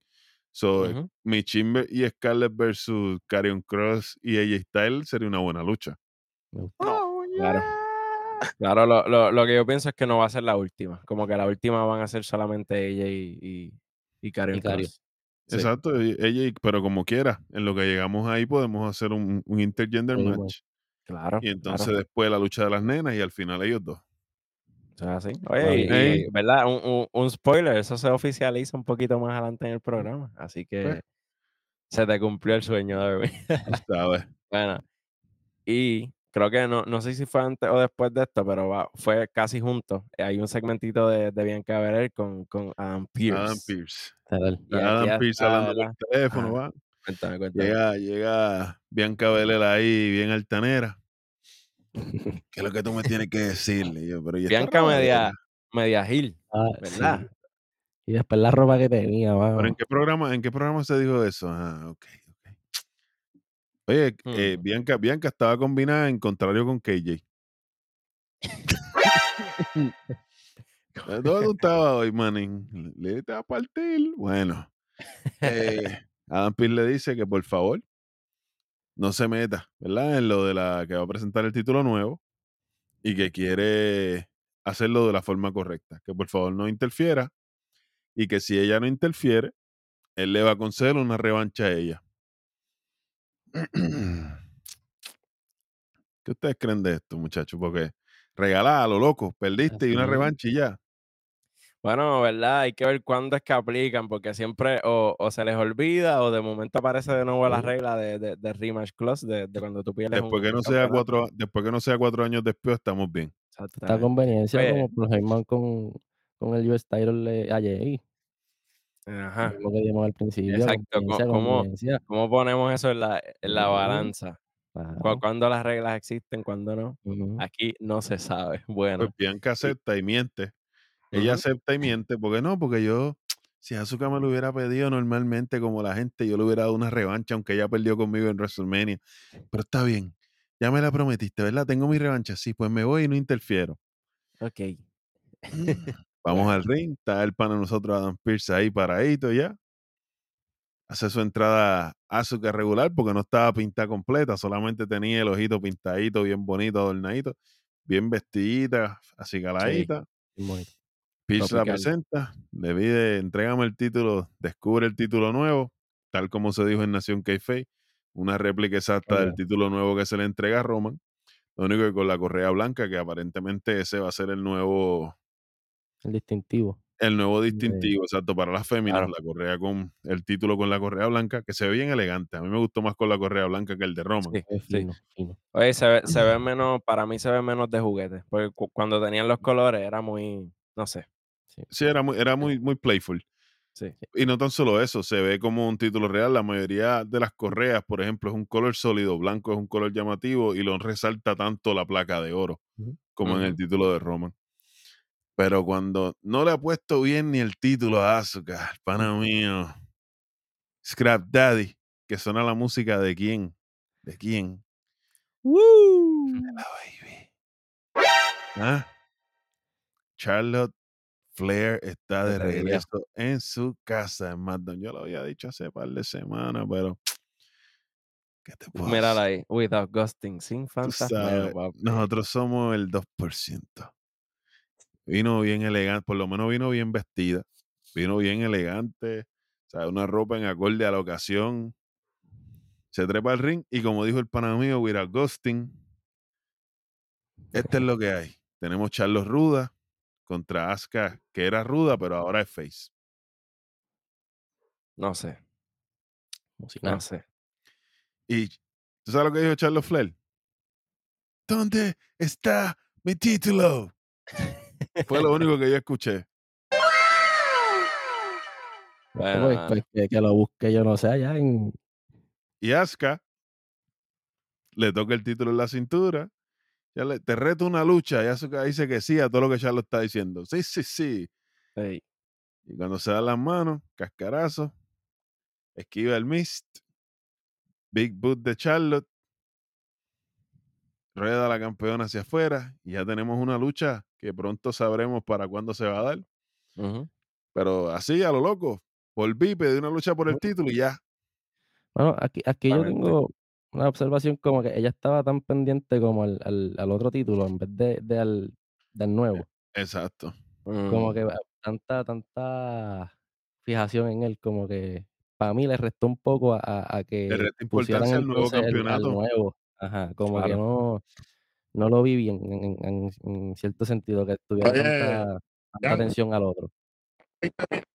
So, Ujú. Michin y Scarlett versus Carion Cross y AJ Styles sería una buena lucha. Me gusta. Claro. Claro, lo, lo, lo que yo pienso es que no va a ser la última. Como que la última van a ser solamente ella y, y, y Karrion Karrion. Sí. Exacto, y- ella, y- pero como quiera, en lo que llegamos ahí podemos hacer un, un intergender match. Claro. Y entonces claro. después la lucha de las nenas y al final ellos dos. Va Oye, y, ¿verdad? Un, un, un spoiler, eso se oficializa un poquito más adelante en el programa. Así que Pues. se te cumplió el sueño sabes. [laughs] Bueno, y creo que no, no sé si fue antes o después de esto, pero va- fue casi junto. Hay un segmentito de, de Bianca Belair con, con Adam Pierce. Adam Pierce. Adam Pierce hablando teléfono, va. Cuéntame, cuéntame. Llega, llega Bianca Belair ahí, bien altanera. [laughs] ¿Qué es lo que tú me tienes que decirle? Yo, pero ¿y esta Bianca media, media Gil, Ah, ¿verdad? sí. Y después la ropa que tenía, ¿Pero mano. en qué programa, en qué programa se dijo eso? Ah, ok, ok. Oye, eh, Hmm. Bianca, Bianca estaba combinada en contrario con KJ. [laughs] Eh, ¿Dónde tú estabas hoy, manín? Le te va a partir. Bueno. eh, [laughs] Adam Pearce le dice que por favor no se meta, ¿verdad? En lo de la que va a presentar el título nuevo y que quiere hacerlo de la forma correcta. Que por favor no interfiera y que si ella no interfiere, él le va a conceder una revancha a ella. ¿Qué ustedes creen de esto, muchachos? Porque regalada a lo loco, perdiste y una revancha y ya. Bueno, ¿verdad? Hay que ver cuándo es que aplican, porque siempre o, o se les olvida o de momento aparece de nuevo la regla de, de, de rematch clause de, de cuando tú pierdes Después un, que no sea cuatro, después que no sea cuatro años después, estamos bien. Esta Exactamente. conveniencia Oye. como por Heyman con, con el US title AJ. Ajá. Lo que dijimos al principio. Exacto. Conveniencia, ¿Cómo, cómo, conveniencia. cómo ponemos eso en la, en la balanza? Cu- Claro. ¿Cuándo las reglas existen? ¿Cuándo no? Aquí no se sabe. Pues Bueno. Bianca y- acepta y miente. Ella acepta y miente, porque no, porque yo, si Asuka me lo hubiera pedido normalmente como la gente, yo le hubiera dado una revancha, aunque ella perdió conmigo en WrestleMania. Pero está bien, ya me la prometiste, ¿verdad? Tengo mi revancha, sí, pues me voy y no interfiero. Ok. [laughs] Vamos Bueno. al ring, está el pana de nosotros, Adam Pierce, ahí paradito ya. Hace su entrada Asuka regular porque no estaba pintada completa, solamente tenía el ojito pintadito, bien bonito, adornadito, bien vestidita, así caladita. Bien bonito. Pierce la presenta, le pide, entrégame el título, descubre el título nuevo, tal como se dijo en Nación Kayfabe, una réplica exacta del título nuevo que se le entrega a Roman. Lo único que con la correa blanca, que aparentemente ese va a ser el nuevo, El distintivo. el nuevo de- distintivo, exacto, para las féminas, Claro. la correa con el título con la correa blanca, que se ve bien elegante. A mí me gustó más con la correa blanca que el de Roman. Sí, Es sí. fino, fino. Oye, se ve, se ve [clears throat] menos, para mí se ve menos de juguete, porque cu- cuando tenían los colores era muy, no sé, Sí. Sí, era muy, era muy, muy playful. sí. Y no tan solo eso, se ve como un título real. La mayoría de las correas, por ejemplo, es un color sólido, blanco es un color llamativo y lo resalta tanto la placa de oro como en el título de Roman. Pero cuando no le ha puesto bien ni el título a Asuka, pana mío, Scrap Daddy, que suena la música de quién, de quién, de la baby. ¿Ah? Charlotte Flair está ¿Qué de regreso en su casa en SmackDown. Yo lo había dicho hace par de semanas, pero ¿qué te puedo decir? ahí, without ghosting, sin papi. nosotros somos el 2%. Vino bien elegante, por lo menos vino bien vestida. Vino bien elegante, o sea, una ropa en acorde a la ocasión. Se trepa al ring y como dijo el pana mío, without ghosting, este es lo que hay. Tenemos Charlos Ruda contra Asuka, que era ruda, pero ahora es face. No sé, no sé. Y ¿tú sabes lo que dijo Charles Flair? ¿Dónde está mi título? Fue lo único que yo escuché. Bueno, Pues, nada. pues, que, que lo busque yo no sé allá en Y Asuka le toca el título en la cintura. Ya le- te reto una lucha. Y Asuka dice que sí a todo lo que Charlo está diciendo. Sí, sí, sí. Y cuando se dan las manos, cascarazo, esquiva el mist, big boot de Charlotte, rueda la campeona hacia afuera y ya tenemos una lucha que pronto sabremos para cuándo se va a dar. Pero así, a lo loco, volví, pedí una lucha por el título y ya. Bueno, aquí, aquí yo tengo, una observación como que ella estaba tan pendiente como al, al, al otro título en vez de, de al, del nuevo. Exacto. Como Mm, que ah, tanta, tanta fijación en él, como que para mí le restó un poco a, a- a Le que resta pusieran importancia al nuevo entonces el, al campeonato. nuevo. Ajá, como que claro. no, no lo vi bien en, en- en- en cierto sentido, que tuviera Oye, tanta, atención al otro. ¿Cómo es No rojo? lo ¿Cómo escuché. es? Eh,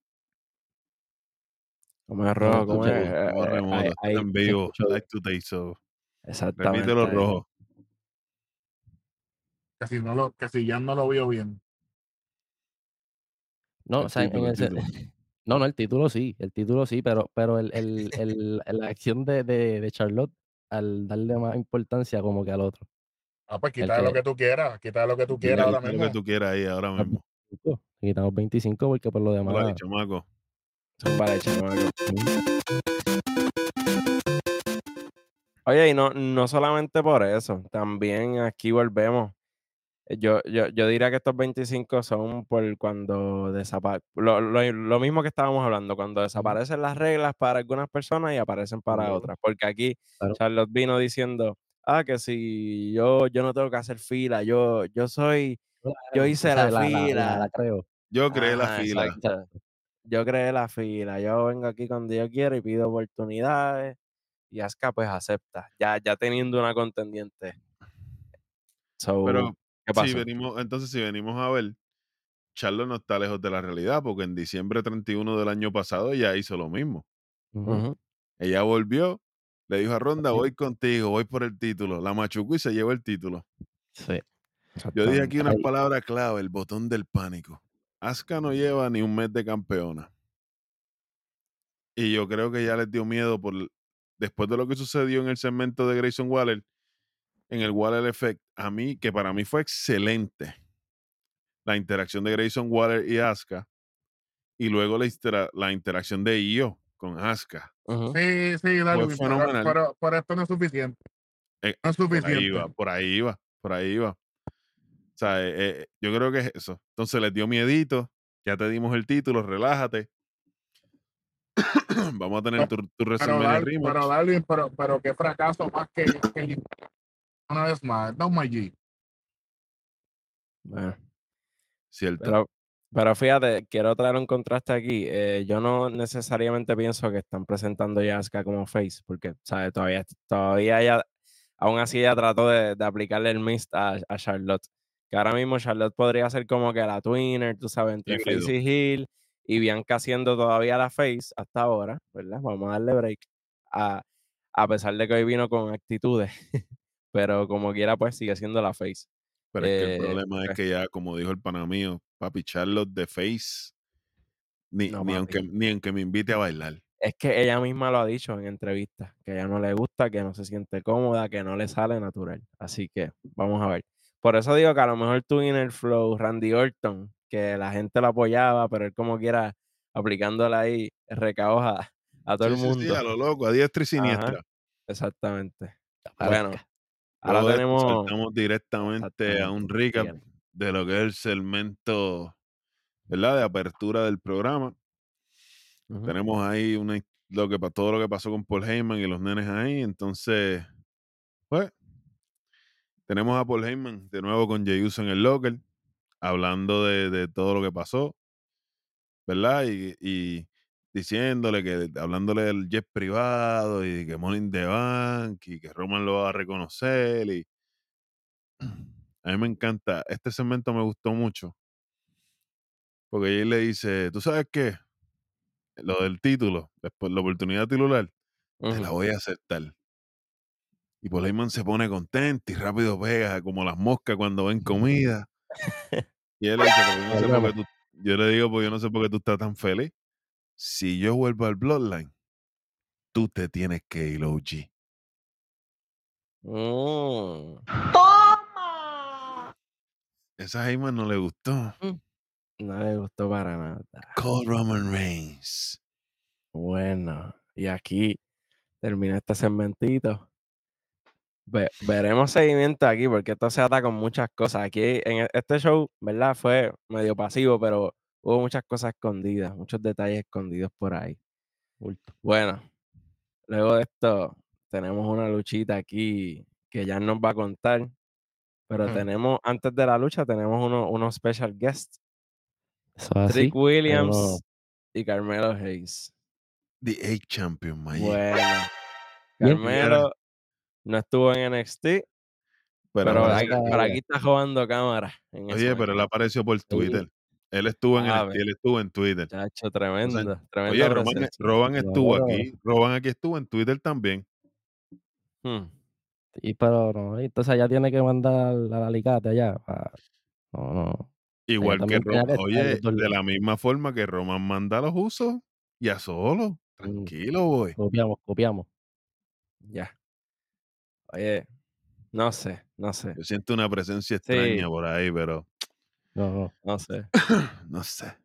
Estamos eh, remoto, ahí, esto ahí está en Se vivo, today, so exactamente. repítelo rojo. que si, no lo, que si Jan no lo vio bien. No, El o sea, en título, [laughs] no, no, el título sí, el título sí, pero, pero el, el, el- la acción de, de, de Charlotte al darle más importancia como que al otro. Ah, pues quita lo que tú quieras, quita lo que tú quieras ahora quita lo que mismo. tú quieras ahí ahora mismo. 25, quitamos 25 porque por lo Hola, demás. chamaco. Son para Oye, y no, no solamente por eso, también aquí volvemos. Eh, Yo, yo, yo diría que estos 25 son por cuando desaparecen. Lo, lo- lo mismo que estábamos hablando, cuando desaparecen las reglas para algunas personas y aparecen para Claro. otras. Porque aquí Claro. Charlotte vino diciendo, ah, que si yo, yo no tengo que hacer fila, yo, yo soy, yo hice la la, la, la, fila. la creo. Yo creé la Ajá, fila. exacto. Yo creé la fila, yo vengo aquí cuando yo quiero y pido oportunidades y Asuka pues acepta, ya, ya teniendo una contendiente. So, Pero ¿qué si pasó? venimos, entonces si venimos a ver, Charlo no está lejos de la realidad, porque en diciembre 31 del año pasado ella hizo lo mismo. Ella volvió, le dijo a Ronda, voy contigo, voy por el título. La machucó y se llevó el título. Sí. Yo dije aquí unas Ahí. palabras clave, el botón del pánico. Asuka no lleva ni un mes de campeona. Y yo creo que ya les dio miedo por después de lo que sucedió en el segmento de Grayson Waller, en el Waller Effect, a mí, que para mí fue excelente la interacción de Grayson Waller y Asuka, y luego la, intera- la interacción de Io con Asuka. Sí, sí, pero, fenomenal. pero, pero esto no es suficiente. Eh, No es Por ahí suficiente. iba, por ahí iba, por ahí iba. O sea, eh, eh, yo creo que es eso. Entonces les dio miedito, ya te dimos el título, relájate. [coughs] Vamos a tener tu, tu Pero, WrestleMania Dar- rematch. pero Darwin, pero, pero qué fracaso más que, que una vez más, no my G. Bueno, Cierto. pero, pero fíjate, quiero traer un contraste aquí. eh, yo no necesariamente pienso que están presentando ya Asuka como face, porque, ¿sabes? Todavía, todavía ella, aún así ella trató de, de aplicarle el mist a, a Charlotte. Que ahora mismo Charlotte podría ser como que la twinner, tú sabes, entre face y heel, y Bianca siendo todavía la face hasta ahora, ¿verdad? Vamos a darle break. A, a pesar de que hoy vino con actitudes, [laughs] pero como quiera, pues sigue siendo la face. Pero es que el Eh, problema es pues, que ya, como dijo el pana mío, papi, Charlotte de face, ni, No, ni, aunque, ni aunque me invite a bailar. Es que ella misma lo ha dicho en entrevistas, que a ella no le gusta, que no se siente cómoda, que no le sale natural. Así que vamos a ver. Por eso digo que a lo mejor tú en el flow, Randy Orton, que la gente lo apoyaba, pero él como quiera aplicándole ahí recaos [laughs] a, a todo Sí, el mundo. sí, a lo loco, a diestra y siniestra. Ajá, exactamente. Aparezca. Bueno, ahora Luego tenemos. saltamos directamente a un recap bien. de lo que es el segmento, ¿verdad? De apertura del programa. Tenemos ahí una, lo que, todo lo que pasó con Paul Heyman y los nenes ahí. Entonces, pues, tenemos a Paul Heyman de nuevo con Jey Uso en el locker, hablando de, de todo lo que pasó, ¿verdad? Y, y diciéndole que, hablándole del jet privado y que Money in the Bank y que Roman lo va a reconocer. Y [clears throat] a mí me encanta. Este segmento me gustó mucho. Porque Jay le dice, ¿tú sabes qué? Lo del título, después la oportunidad titular, te la voy a aceptar. Y Paul Heyman se pone contento y rápido pega como las moscas cuando ven comida. [laughs] Y él le dice, "Pero yo no sé por qué tú, yo le digo, pues yo no sé por qué tú estás tan feliz. Si yo vuelvo al Bloodline, tú te tienes que ir, OG. Mm, Esa a Heyman no le gustó. no le gustó para nada. Call Roman Reigns. Bueno, y aquí termina este segmentito. Ve- veremos seguimiento aquí porque esto se ata con muchas cosas. Aquí en e- este show, ¿verdad? Fue medio pasivo, pero hubo muchas cosas escondidas, muchos detalles escondidos por ahí. Bueno, luego de esto tenemos una luchita aquí que ya nos va a contar. Pero Ujú. tenemos, antes de la lucha, tenemos uno- unos special guests. Trick Williams uno- y Carmelo Hayes. The Eight Champion, Mayí. Bueno. Carmelo no estuvo en NXT, pero pero aquí, por aquí está jugando cámara. En oye, pero él apareció por Twitter. Él estuvo en Sabe. el él estuvo en Twitter. Chacho, tremendo. tremenda Oye, Roman, presencia. Roman estuvo Claro. aquí. Roman aquí estuvo en Twitter también. Hmm. Y pero no, entonces allá tiene que mandar al alicate allá. pa- No, no. Igual que también tenía Ro- que estar en oye, de la misma forma que Roman manda a los usos y a solo. Mm. Tranquilo, boy. Copiamos, copiamos. Ya. Oye, no sé, no sé, Yo siento una presencia extraña Sí. por ahí, pero No, no. [coughs] no sé. no sé.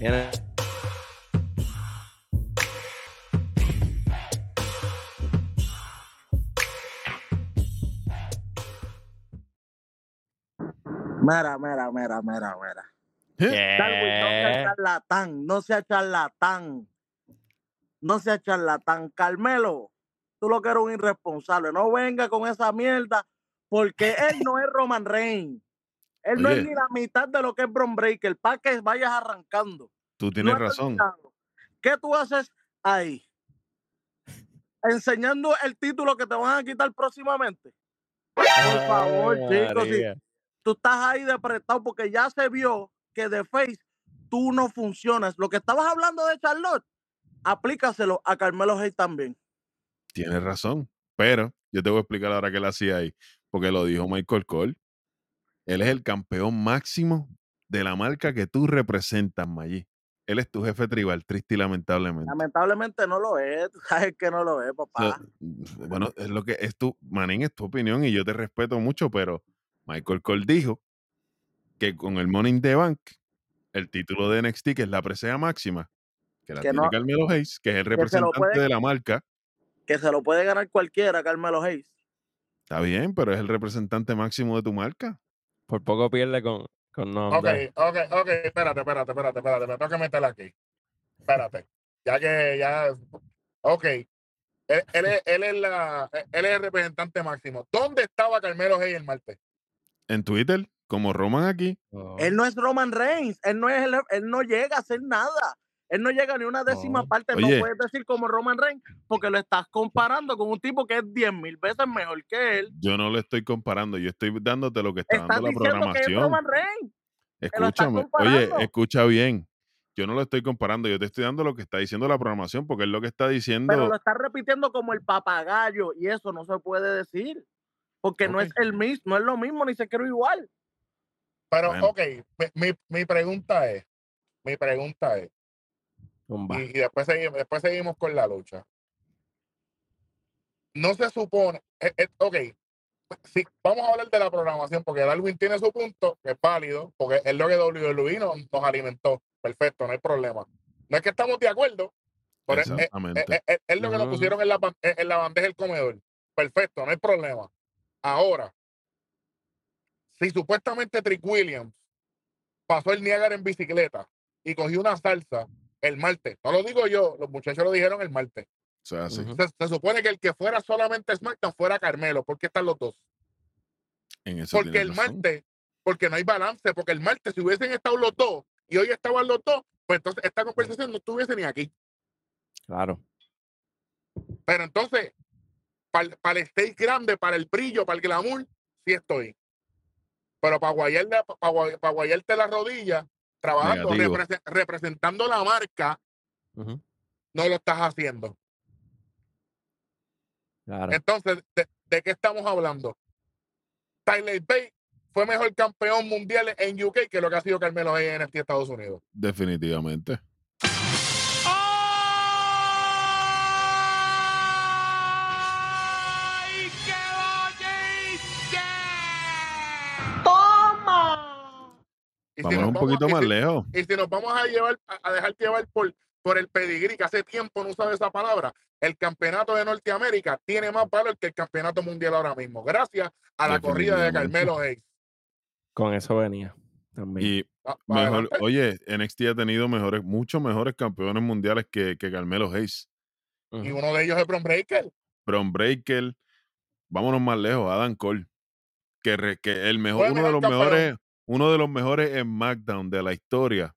Viene- Mira, mira, mira, mira, mira. Darwin, no sea charlatán, no sea charlatán. No sea charlatán. Carmelo, tú lo que eres un irresponsable. No venga con esa mierda, porque [laughs] él no es Roman Reigns. Él no es ni la mitad de lo que es Bron Breaker, para que vayas arrancando. Tú tienes razón. ¿Qué tú haces ahí? Enseñando el título que te van a quitar próximamente. Por favor, Ay, chicos, si tú estás ahí de prestado porque ya se vio que de Face tú no funcionas. Lo que estabas hablando de Charlotte, aplícaselo a Carmelo Hayes también. Tienes razón. Pero yo te voy a explicar ahora qué él hacía ahí. Porque lo dijo Michael Cole. Él es el campeón máximo de la marca que tú representas, Mayí. Él es tu jefe tribal, triste y lamentablemente. Lamentablemente no lo es, tú sabes que no lo es, So, papá. bueno, es lo que es tu, Manín, es tu opinión y yo te respeto mucho, pero Michael Cole dijo que con el Money in the Bank, el título de NXT, que es la presea máxima, que la Que tiene no- Carmelo Hayes, que es el representante puede- de la marca, Que se lo puede ganar cualquiera, Carmelo Hayes. está bien, pero es el representante máximo de tu marca. Por poco pierde con, con Ok, nombre. ok, ok, espérate, espérate, espérate, espérate, me tengo que meter aquí. Espérate, ya que ya, ok. Él, él es, él, es la, él es el representante máximo. ¿Dónde estaba Carmelo Hayes el martes? En Twitter, como Roman aquí, No. Él no es Roman Reigns, él no, es el- él no llega a hacer nada. Él no llega ni una décima No. parte, Oye. no puedes decir como Roman Reigns, porque lo estás comparando con un tipo que es 10 mil veces mejor que él. yo no lo estoy comparando, yo estoy dándote lo que está Estás dando la diciendo que es programación. Roman Reigns. Escúchame, oye, escucha bien. Yo no lo estoy comparando, yo te estoy dando lo que está diciendo la programación, porque es lo que está diciendo. pero lo estás repitiendo como el papagayo y eso no se puede decir. Porque no es el mismo, no es lo mismo, ni se quiere igual. Pero, Bueno. ok, mi, mi, mi pregunta es, mi pregunta es. Y, y después, seguimos, después seguimos con la lucha. No se supone, eh, eh, ok, sí, vamos a hablar de la programación, porque Darwin tiene su punto, que es válido, porque es lo que WWE nos, nos alimentó. Perfecto, no hay problema. No es que estamos de acuerdo, pero es, es- lo que nos pusieron en la, en la bandeja del comedor. Perfecto, no hay problema. Ahora, si supuestamente Trick Williams pasó el Niágara en bicicleta y cogió una salsa el martes, no lo digo yo, los muchachos lo dijeron el martes. O sea, sí, Ujú. Se, se supone que el que fuera solamente SmackDown fuera Carmelo. ¿Por qué están los dos? en eso Porque el razón. martes, porque no hay balance, porque el martes si hubiesen estado los dos y hoy estaban los dos, pues entonces esta conversación no estuviese ni aquí. Claro. Pero entonces, para el stage grande, para el brillo, para el glamour, sí estoy. Pero para guayarte, para guayarte la rodilla, trabajando, representando la marca, no lo estás haciendo. Claro. Entonces, ¿de, de qué estamos hablando? Tyler Bay fue mejor campeón mundial en UK que lo que ha sido Carmelo Hayes en Estados Unidos. Definitivamente. Y si Vámonos un vamos- poquito y más si- lejos. Y si nos vamos a llevar, a dejar llevar por, por el pedigrí, que hace tiempo no usaba esa palabra, el campeonato de Norteamérica tiene más valor que el campeonato mundial ahora mismo, gracias a la corrida de. Carmelo Hayes. Con eso venía también. Y Va- va mejor, adelante. oye, NXT ha tenido mejores, muchos mejores campeones mundiales que, que Carmelo Hayes. Y uno de ellos es Bron Breaker. Bron Breaker, vámonos más lejos, Adam Cole, que, re- que el mejor, uno de los campeón. mejores, uno de los mejores en SmackDown de la historia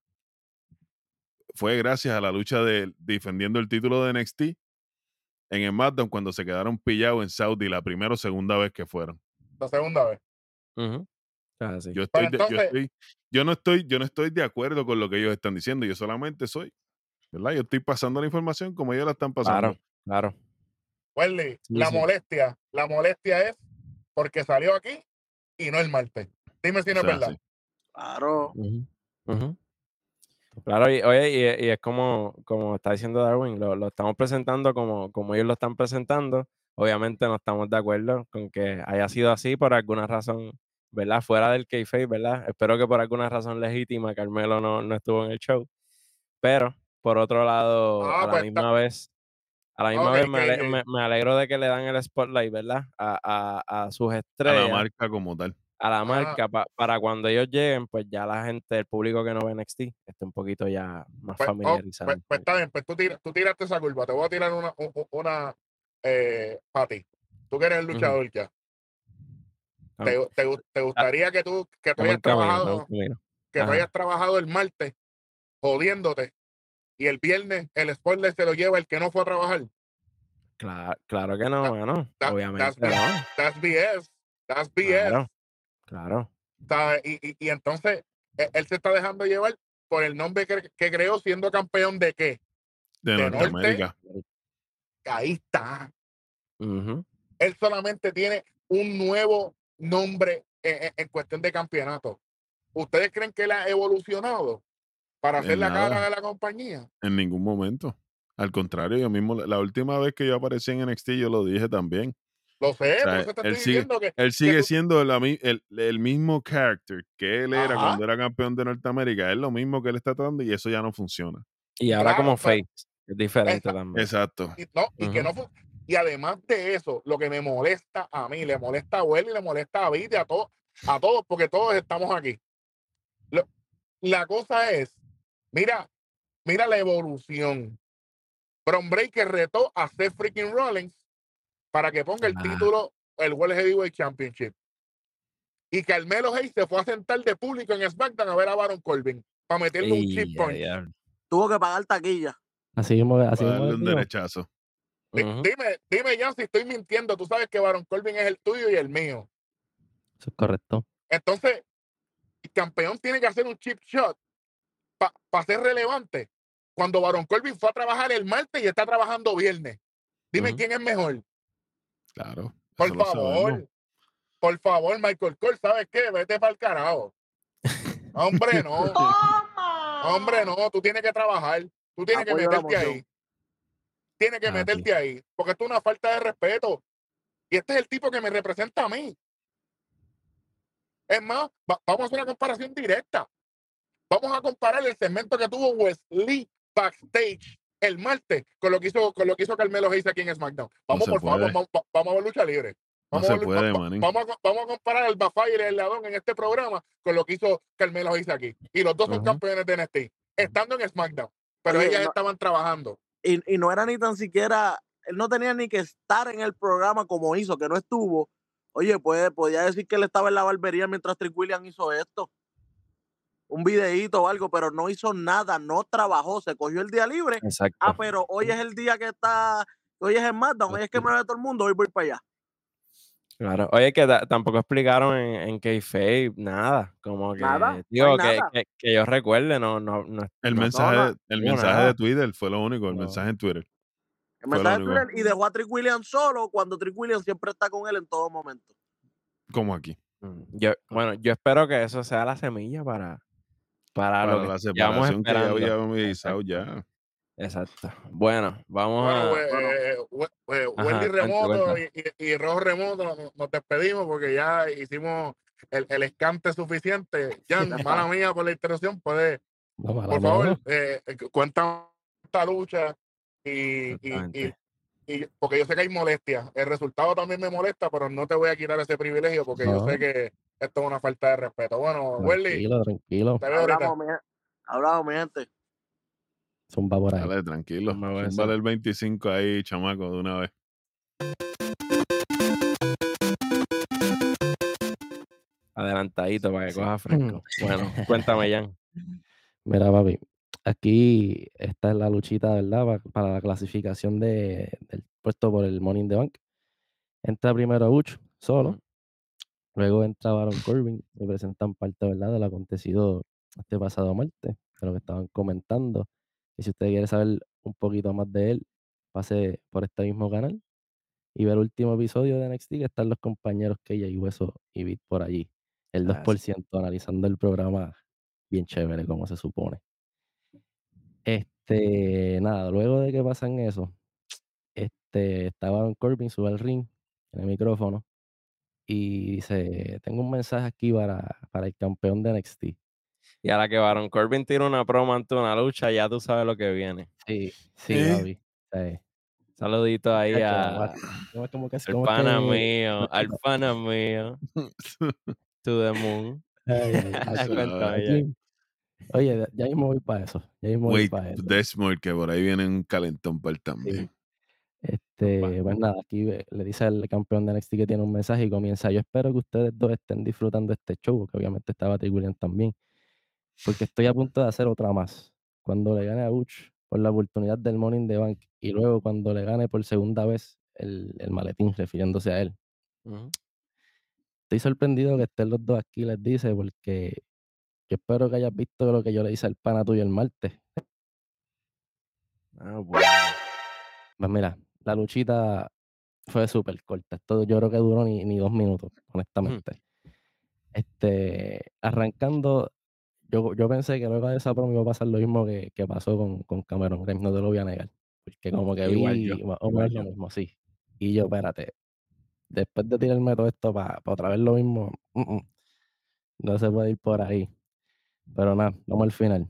fue gracias a la lucha de defendiendo el título de NXT en el SmackDown cuando se quedaron pillados en Saudi la primera o segunda vez que fueron. La segunda vez. Ujú. Ah, sí. Yo estoy, de- yo entonces- estoy, yo no estoy, yo no estoy de acuerdo con lo que ellos están diciendo. Yo solamente soy, ¿verdad? Yo estoy pasando la información como ellos la están pasando. Claro, claro. Welly, Sí, la sí. molestia, la molestia es porque salió aquí y no el martes. Dime si no O sea, es verdad. sí. Claro. Claro, y, oye, y, y es como, como está diciendo Darwin, lo, lo estamos presentando como, como ellos lo están presentando. Obviamente no estamos de acuerdo con que haya sido así por alguna razón, ¿verdad? Fuera del kayfabe, ¿verdad? Espero que por alguna razón legítima Carmelo no, no estuvo en el show. Pero, por otro lado, Ah, a la pues misma está- vez, a la misma vez me, ale- me- me alegro de que le dan el spotlight, ¿verdad? A, a, a sus A estrellas la marca como tal. A la Ah. marca pa- para cuando ellos lleguen, pues ya la gente, el público que no ve NXT, esté un poquito ya más Pues, oh, familiarizado. pues, pues está bien, pues tú, tira- tú tiraste esa curva. Te voy a tirar una, una eh, para ti. Tú que eres el luchador ya. Ah. Te, te te gustaría que tú, que tú hayas trabajado, que tú hayas trabajado el martes jodiéndote y el viernes el spoiler se lo lleva el que no fue a trabajar. Claro, claro que no, that- Obviamente that's, no. BS. That's BS. That's BS. Claro, claro. ¿sabes? Y, y, y entonces e- él se está dejando llevar por el nombre que, que creó siendo campeón de qué. De, De Norteamérica. Ahí está. Él solamente tiene un nuevo nombre en, en- en cuestión de campeonato. ¿Ustedes creen que él ha evolucionado para hacer la cara de la compañía? En ningún momento. Al contrario, yo mismo, la última vez que yo aparecí en NXT, yo lo dije también. Lo sé, O sea, por eso te él estoy sigue- diciendo que Él sigue tú- siendo la el, el mismo character que él era Ajá. cuando era campeón de Norteamérica. Es lo mismo que él está tratando y eso ya no funciona. Y ahora Claro, como face, es diferente también. Exacto. y, no, y que Ujú. no fu- y además de eso, lo que me molesta a mí, le molesta a Welly, le molesta a Vite, a todos, a todos, porque todos estamos aquí. Lo- la cosa es, mira, mira la evolución. Bron Breaker retó a Seth freaking Rollins para que ponga el Ah. título, el World Heavyweight Championship. Y Carmelo Hayes se fue a sentar de público en SmackDown a ver a Baron Corbin para meterle un chip diablo. Tuvo que pagar taquilla. Así mismo, así mismo darle un derechazo. Dime, dime, Jan, si estoy mintiendo. Tú sabes que Baron Corbin es el tuyo y el mío. Eso es correcto. Entonces, el campeón tiene que hacer un chip shot para ser relevante. Cuando Baron Corbin fue a trabajar el martes y está trabajando viernes. Dime quién es mejor. Claro. Por favor. Por favor, Michael Cole, ¿sabes qué? Vete para el carajo. [laughs] Hombre, no. Hombre, no. Tú tienes que trabajar. Tú tienes que Apoyo meterte ahí. Tienes que Ah, sí. meterte ahí. Porque esto es una falta de respeto. Y este es el tipo que me representa a mí. Es más, va- vamos a hacer una comparación directa. Vamos a comparar el segmento que tuvo Wesley backstage el martes con lo que hizo, con lo que hizo Carmelo Hayes aquí en SmackDown. Vamos, se por favor, vamos, va- vamos a ver lucha libre. No Vamos, se a ver- puede, va- vamos, a, vamos a comparar el Bafire y el Ladón en este programa con lo que hizo Carmelo Hayes aquí. Y los dos son campeones de NXT, estando en SmackDown. Pero Oye, ellas no- estaban trabajando. Y, y no era ni tan siquiera, él no tenía ni que estar en el programa como hizo, que no estuvo. Oye, pues podía decir que él estaba en la barbería mientras Trick Williams hizo esto. Un videíto o algo, pero no hizo nada, no trabajó, se cogió el día libre. Exacto. Ah, pero hoy es el día que está, hoy es el SmackDown, hoy es que me ve todo el mundo, hoy voy para allá. Claro. Oye, que ta- tampoco explicaron en, en Kayfabe nada. Como que, Nada, digo, que, nada. que, que yo recuerde, no, no, no. El no- mensaje, no, el no, mensaje de Twitter fue lo único, el No. mensaje en Twitter. El mensaje de. Twitter y dejó a Trick Williams solo cuando Trick Williams siempre está con él en todo momento. Como aquí. Mm, Yo, bueno, yo espero que eso sea la semilla para, para, Para lo que la separación que ya esperando. habíamos avisado ya. Exacto. Bueno, vamos Bueno, a. we- bueno. eh, we- Ajá, Wendy Remoto y, y, y Rojo Remoto nos, despedimos porque ya hicimos el, el escante suficiente. Jan, mala [laughs] mía por la interrupción, puede, No, por mía, favor, eh, eh, cuenta esta lucha y, y, porque yo sé que hay molestia. El resultado también me molesta, pero no te voy a quitar ese privilegio porque yo sé que esto es una falta de respeto. Bueno, Welly, Tranquilo, tranquilo. te veo ahorita. Hablamos, mi, hablamos, mi gente. Zumba por ahí. Dale, tranquilo. Zumba el 25 ahí, chamaco, de una vez. Adelantadito para que coja fresco. [clears throat] Bueno, cuéntame, Jan. Mira, papi, aquí está la luchita, ¿verdad? Pa- Para la clasificación de, del puesto por el in the Bank. Entra primero Uch, solo. Luego entra Baron Corbin y presentan parte, ¿verdad? Del acontecido este pasado martes, de lo que estaban comentando. Y si usted quiere saber un poquito más de él, pase por este mismo canal y ver el último episodio de NXT que están los compañeros Keya y Hueso y Beat por allí. El Ah, sí. 2% analizando el programa bien chévere, como se supone. Este, nada, luego de que pasan eso, este, está Baron Corbin, sube al ring, en el micrófono, y dice, tengo un mensaje aquí para, para el campeón de NXT. Y ahora que Baron Corbin tira una promo ante una lucha, ya tú sabes lo que viene. Sí, sí, ¿Eh? sí. Saludito ahí a, ma- ¿cómo es- cómo que- al cómo es pana que- mío, al pana mío, [laughs] to the moon. [laughs] [laughs] Ay, ay, Oye, ya- mismo voy para eso. Ya mismo voy Wait, para eso. Desmond, que por ahí viene un calentón para él también. Este, pues nada, aquí le dice al campeón de NXT que tiene un mensaje y comienza. Yo espero que ustedes dos estén disfrutando este show, que obviamente estaba Williams también, porque estoy a punto de hacer otra más. Cuando le gane a Butch por la oportunidad del in the Bank y luego cuando le gane por segunda vez el, el maletín, refiriéndose a él. Estoy sorprendido que estén los dos aquí, les dice, porque yo espero que hayas visto lo que yo le hice al pana tuyo el martes. Ah, bueno. Pues mira, la luchita fue súper corta. Esto yo creo que duró ni, ni dos minutos, honestamente. Este, arrancando, yo, yo pensé que luego de esa promo iba a pasar lo mismo que, que pasó con, con Cameron Grimes, no te lo voy a negar. Porque como que Igual vi yo, más o igual menos lo mismo, sí. Y yo, espérate, después de tirarme todo esto para otra vez lo mismo, mm, mm, no se puede ir por ahí. Pero nada, vamos al final.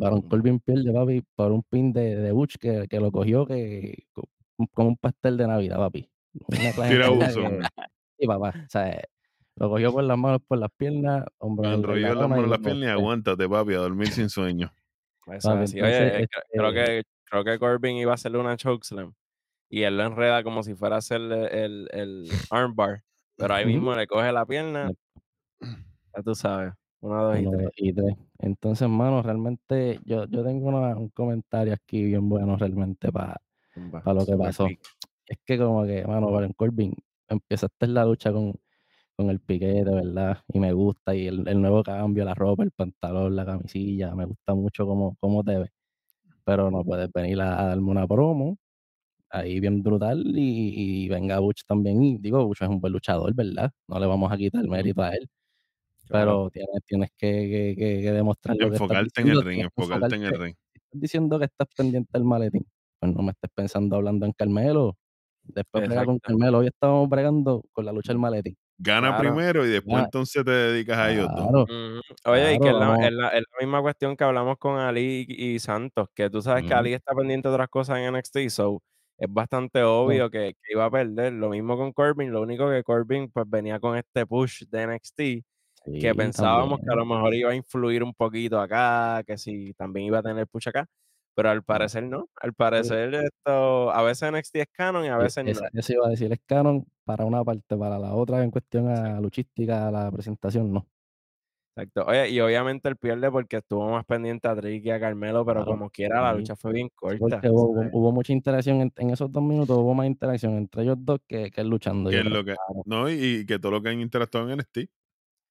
Baron Corbin pierde, papi, por un pin de, de Butch que, que lo cogió que, co- como un pastel de Navidad, papi. Tira [laughs] uso. Sí, papá. O sea, lo cogió por las manos, por las piernas, hombro en enrolló la las manos en las piernas y aguántate, papi, a dormir sin sueño. Eso Papi, es así. entonces, Oye, cre- creo este, que creo que Corbin iba a hacerle una chokeslam y él lo enreda como si fuera a hacerle el, el armbar, pero ahí mismo le coge la pierna, ya tú sabes, una, dos y Uno, tres. dos y tres. Entonces, mano, realmente yo, yo tengo una- un comentario aquí bien bueno realmente para Zumba, lo que pasó. pick. Es que como que, mano, Baron Corbin, empezaste la lucha con, con el piquete, ¿verdad? Y me gusta, y el, el nuevo cambio, la ropa, el pantalón, la camisilla, me gusta mucho cómo, cómo te ves. Pero no puedes venir a, a darme una promo ahí bien brutal y, y venga Butch también. Y digo, Butch es un buen luchador, ¿verdad? No le vamos a quitar Ujú. mérito a él. Claro. Pero tienes, tienes que, que- que- que demostrar lo que estás Enfocarte en el diciendo. ring, tienes que enfocarte en el enfocarte. ring. Estás diciendo que estás pendiente del maletín, pues no me estés pensando hablando en Carmelo. Después brega con Exacto. Carmelo. Hoy estamos bregando con la lucha del maletín. Gana Claro. primero y después Ya. entonces te dedicas a ellos dos. Claro. Ujú. Oye, y que es Claro, la, es la- es la misma cuestión que hablamos con Ali y, y Santos, que tú sabes que Ujú. Ali está pendiente de otras cosas en NXT, so es bastante obvio que, que iba a perder. Lo mismo con Corbin, lo único que Corbin pues venía con este push de NXT, que pensábamos que a lo mejor iba a influir un poquito acá, que si también iba a tener push acá, pero al parecer no. Al parecer esto, a veces NXT es canon y a veces no. eso iba a decir, es canon para una parte, para la otra en cuestión a luchística, a la presentación, no. Exacto. Oye, y obviamente él pierde porque estuvo más pendiente a Trick y a Carmelo, pero Claro, como quiera, la lucha fue bien corta. hubo, mucha interacción en, en esos dos minutos, hubo más interacción entre ellos dos que, que luchando. Que es lo No, y, y que todo lo que han interactuado en NXT.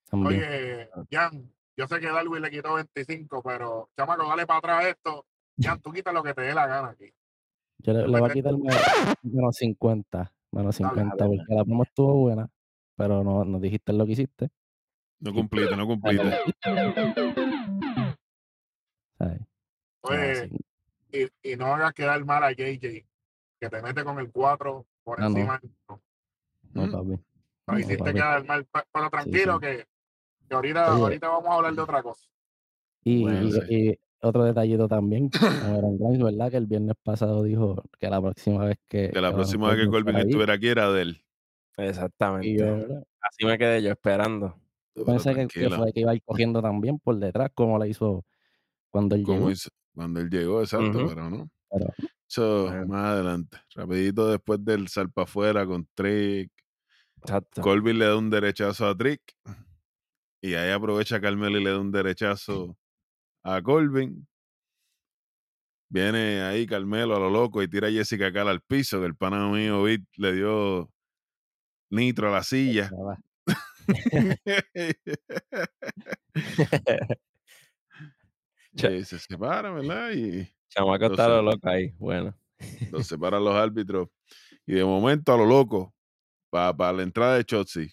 También. Oye, Jan, yo sé que Darwin le quitó 25, pero chamaco, dale para atrás esto. Jan, [laughs] tú quita lo que te dé la gana aquí. Yo le, voy a quitar menos, menos 50, menos Dale, 50, dale, porque la promo estuvo buena, pero no, no dijiste lo que hiciste. No cumpliste, no [laughs] cumpliste. Oye, y, y no hagas quedar mal a JJ, que te mete con el 4 por Ah, no. encima. No, No, Mm. papi. no No, hiciste papi. quedar mal. Pe- Pero tranquilo, sí. que, que ahorita, Oye. ahorita vamos a hablar de otra cosa. Y, Bueno, y- sí. y otro detallito también, [coughs] Grimes, ¿verdad? Que el viernes pasado dijo que la próxima vez que. Que la próxima vez que Corbin estuviera aquí era de él. Exactamente. Y yo, ¿verdad? Así me quedé yo esperando. Yo pensé que, que tranquilo. fue que iba a ir cogiendo también por detrás, como la hizo cuando él Como llegó. hizo- cuando él llegó, exacto, pero no. Pero más adelante. Rapidito después del salpa afuera con Trick. Exacto. Colby le da un derechazo a Trick. Y ahí aprovecha Carmelo y le da un derechazo a Colvin. Viene ahí Carmelo a lo loco y tira a Jessica Cal al piso, que el pana mío Vic le dio nitro a la silla. [laughs] [laughs] Se separa, ¿verdad? Y Chamaco está lo loco ahí. Bueno. los separan los árbitros. Y de momento a lo loco, para la entrada de Chotzi.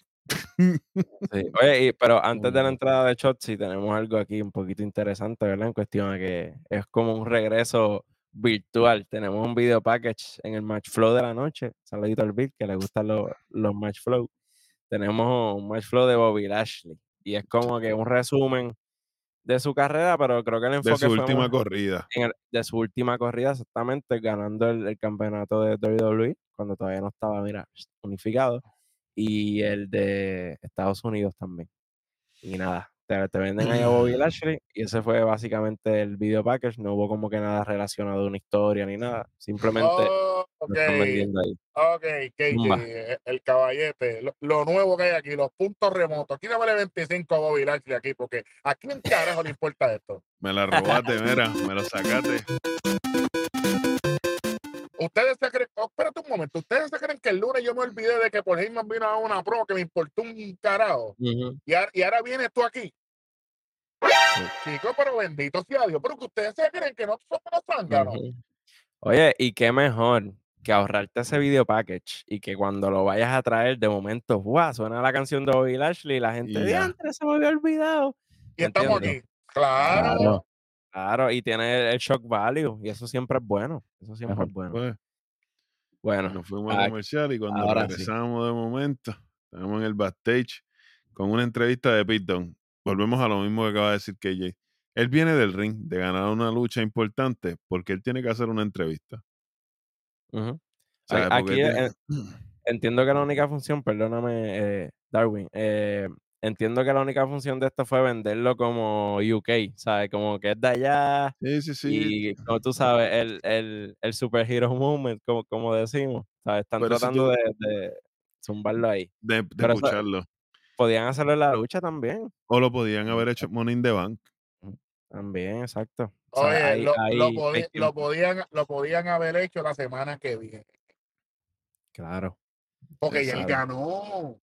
Sí. Oye, y- pero [laughs] antes de la entrada de Shotzi tenemos algo aquí un poquito interesante, ¿verdad? En cuestión a que es como un regreso virtual. Tenemos un video package en el Match Flow de la noche. Saludito al Bill, que le gustan los, los Match Flow. Tenemos un Match Flow de Bobby Lashley. Y es como que un resumen de su carrera, pero creo que el de enfoque su fue última corrida. el- de su última corrida, exactamente, ganando el, el campeonato de WWE, cuando todavía no estaba, mira, unificado, y el de Estados Unidos también. Y nada, te, te venden ahí a Bobby Lashley, y ese fue básicamente el video package, no hubo como que nada relacionado a una historia ni nada, simplemente Oh, lo ok, están vendiendo ahí. ok. KJ, eh, el caballete, lo, lo nuevo que hay aquí, los puntos remotos. Aquí dame 25 a Bobby Lashley aquí, porque a quién carajo le importa esto. Me la [laughs] robaste, mira, me lo sacaste. Ustedes se creen, oh, espérate un momento, ustedes se creen que el lunes yo me olvidé de que por Heyman vino a una pro que me importó un carajo. Y, ahora- y ahora vienes tú aquí. Chicos, pero bendito sea Dios, pero que ustedes se creen que no somos unos zánganos. Oye, y qué mejor que ahorrarte ese video package y que cuando lo vayas a traer de momento, ¡guau! suena la canción de Bobby Lashley y la gente, diantre, se me había olvidado. Y estamos aquí. Claro. Claro. Claro, y tiene el shock value y eso siempre es bueno. Eso siempre Ajá. es bueno. Pues, Bueno, nos fuimos a ah, comercial y cuando sí. regresamos de momento, estamos en el backstage con una entrevista de Dunne. Volvemos a lo mismo que acaba de decir KJ. Él viene del ring de ganar una lucha importante porque él tiene que hacer una entrevista. aquí tiene- entiendo que la única función, perdóname, eh, Darwin, eh, entiendo que la única función de esto fue venderlo como UK, ¿sabes? Como que es de allá Sí, sí, sí. y como tú sabes, el, el, el superhero moment, como, como decimos, ¿sabes? Están Pero si tratando tú- de, de zumbarlo ahí. De, de pero eso- pucharlo. Podían hacerlo en la lucha también. O lo podían haber hecho Money in the Bank. También, exacto. O sea, Oye, hay- lo, hay- lo hay podían, lo podían haber hecho la semana que viene. Claro. Porque ya él ganó.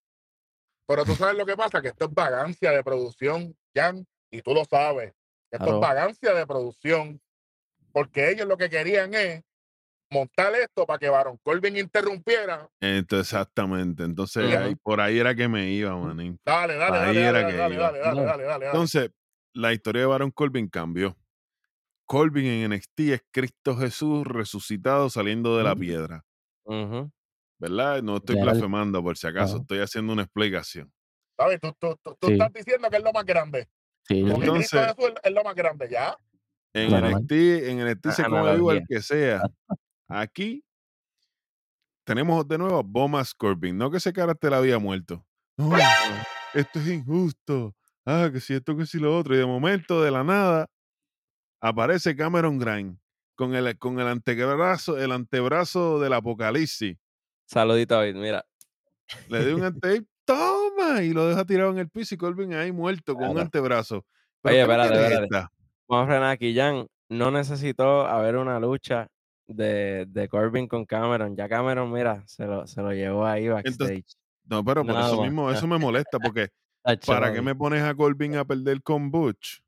Pero tú sabes lo que pasa, que esto es vagancia de producción, Jan, y tú lo sabes. Esto Claro. es vagancia de producción. Porque ellos lo que querían es montar esto para que Baron Corbin interrumpiera. Entonces, exactamente. Entonces, ahí, por ahí era que me iba, manín. Dale, dale, Ahí dale, era dale, que dale, iba. dale, dale, dale, dale. Entonces, la historia de Baron Corbin cambió. Corbin en NXT es Cristo Jesús resucitado saliendo de la Mm. piedra. ¿Verdad? No estoy blasfemando por si acaso, estoy haciendo una explicación. ¿Sabes? Tú, tú, tú, tú Sí. estás diciendo que es lo más grande. Sí, Porque Entonces- Cristo Jesús es- lo más grande, ¿ya? En Claro, NXT, en NXT se Ah, come vivo el que sea. Aquí tenemos de nuevo a Bomas Corbin. No que ese carácter había muerto. No, esto es injusto. Ah, que si esto, que si lo otro. Y de momento, de la nada, aparece Cameron Grimes con el, con el antebrazo, el antebrazo del apocalipsis. Saludito, David. Mira, Le dio un [laughs] ante toma, y lo deja tirado en el piso y Corbin ahí muerto con un antebrazo. Oye, ¿qué espérate, espérate. esta? vamos a frenar aquí. Jan no necesitó haber una lucha de, de Corbin con Cameron. Ya Cameron, mira, se lo, se lo llevó ahí backstage. No, pero por eso mismo, eso me molesta, porque [laughs] ¿para qué me pones a Corbin a perder con Butch?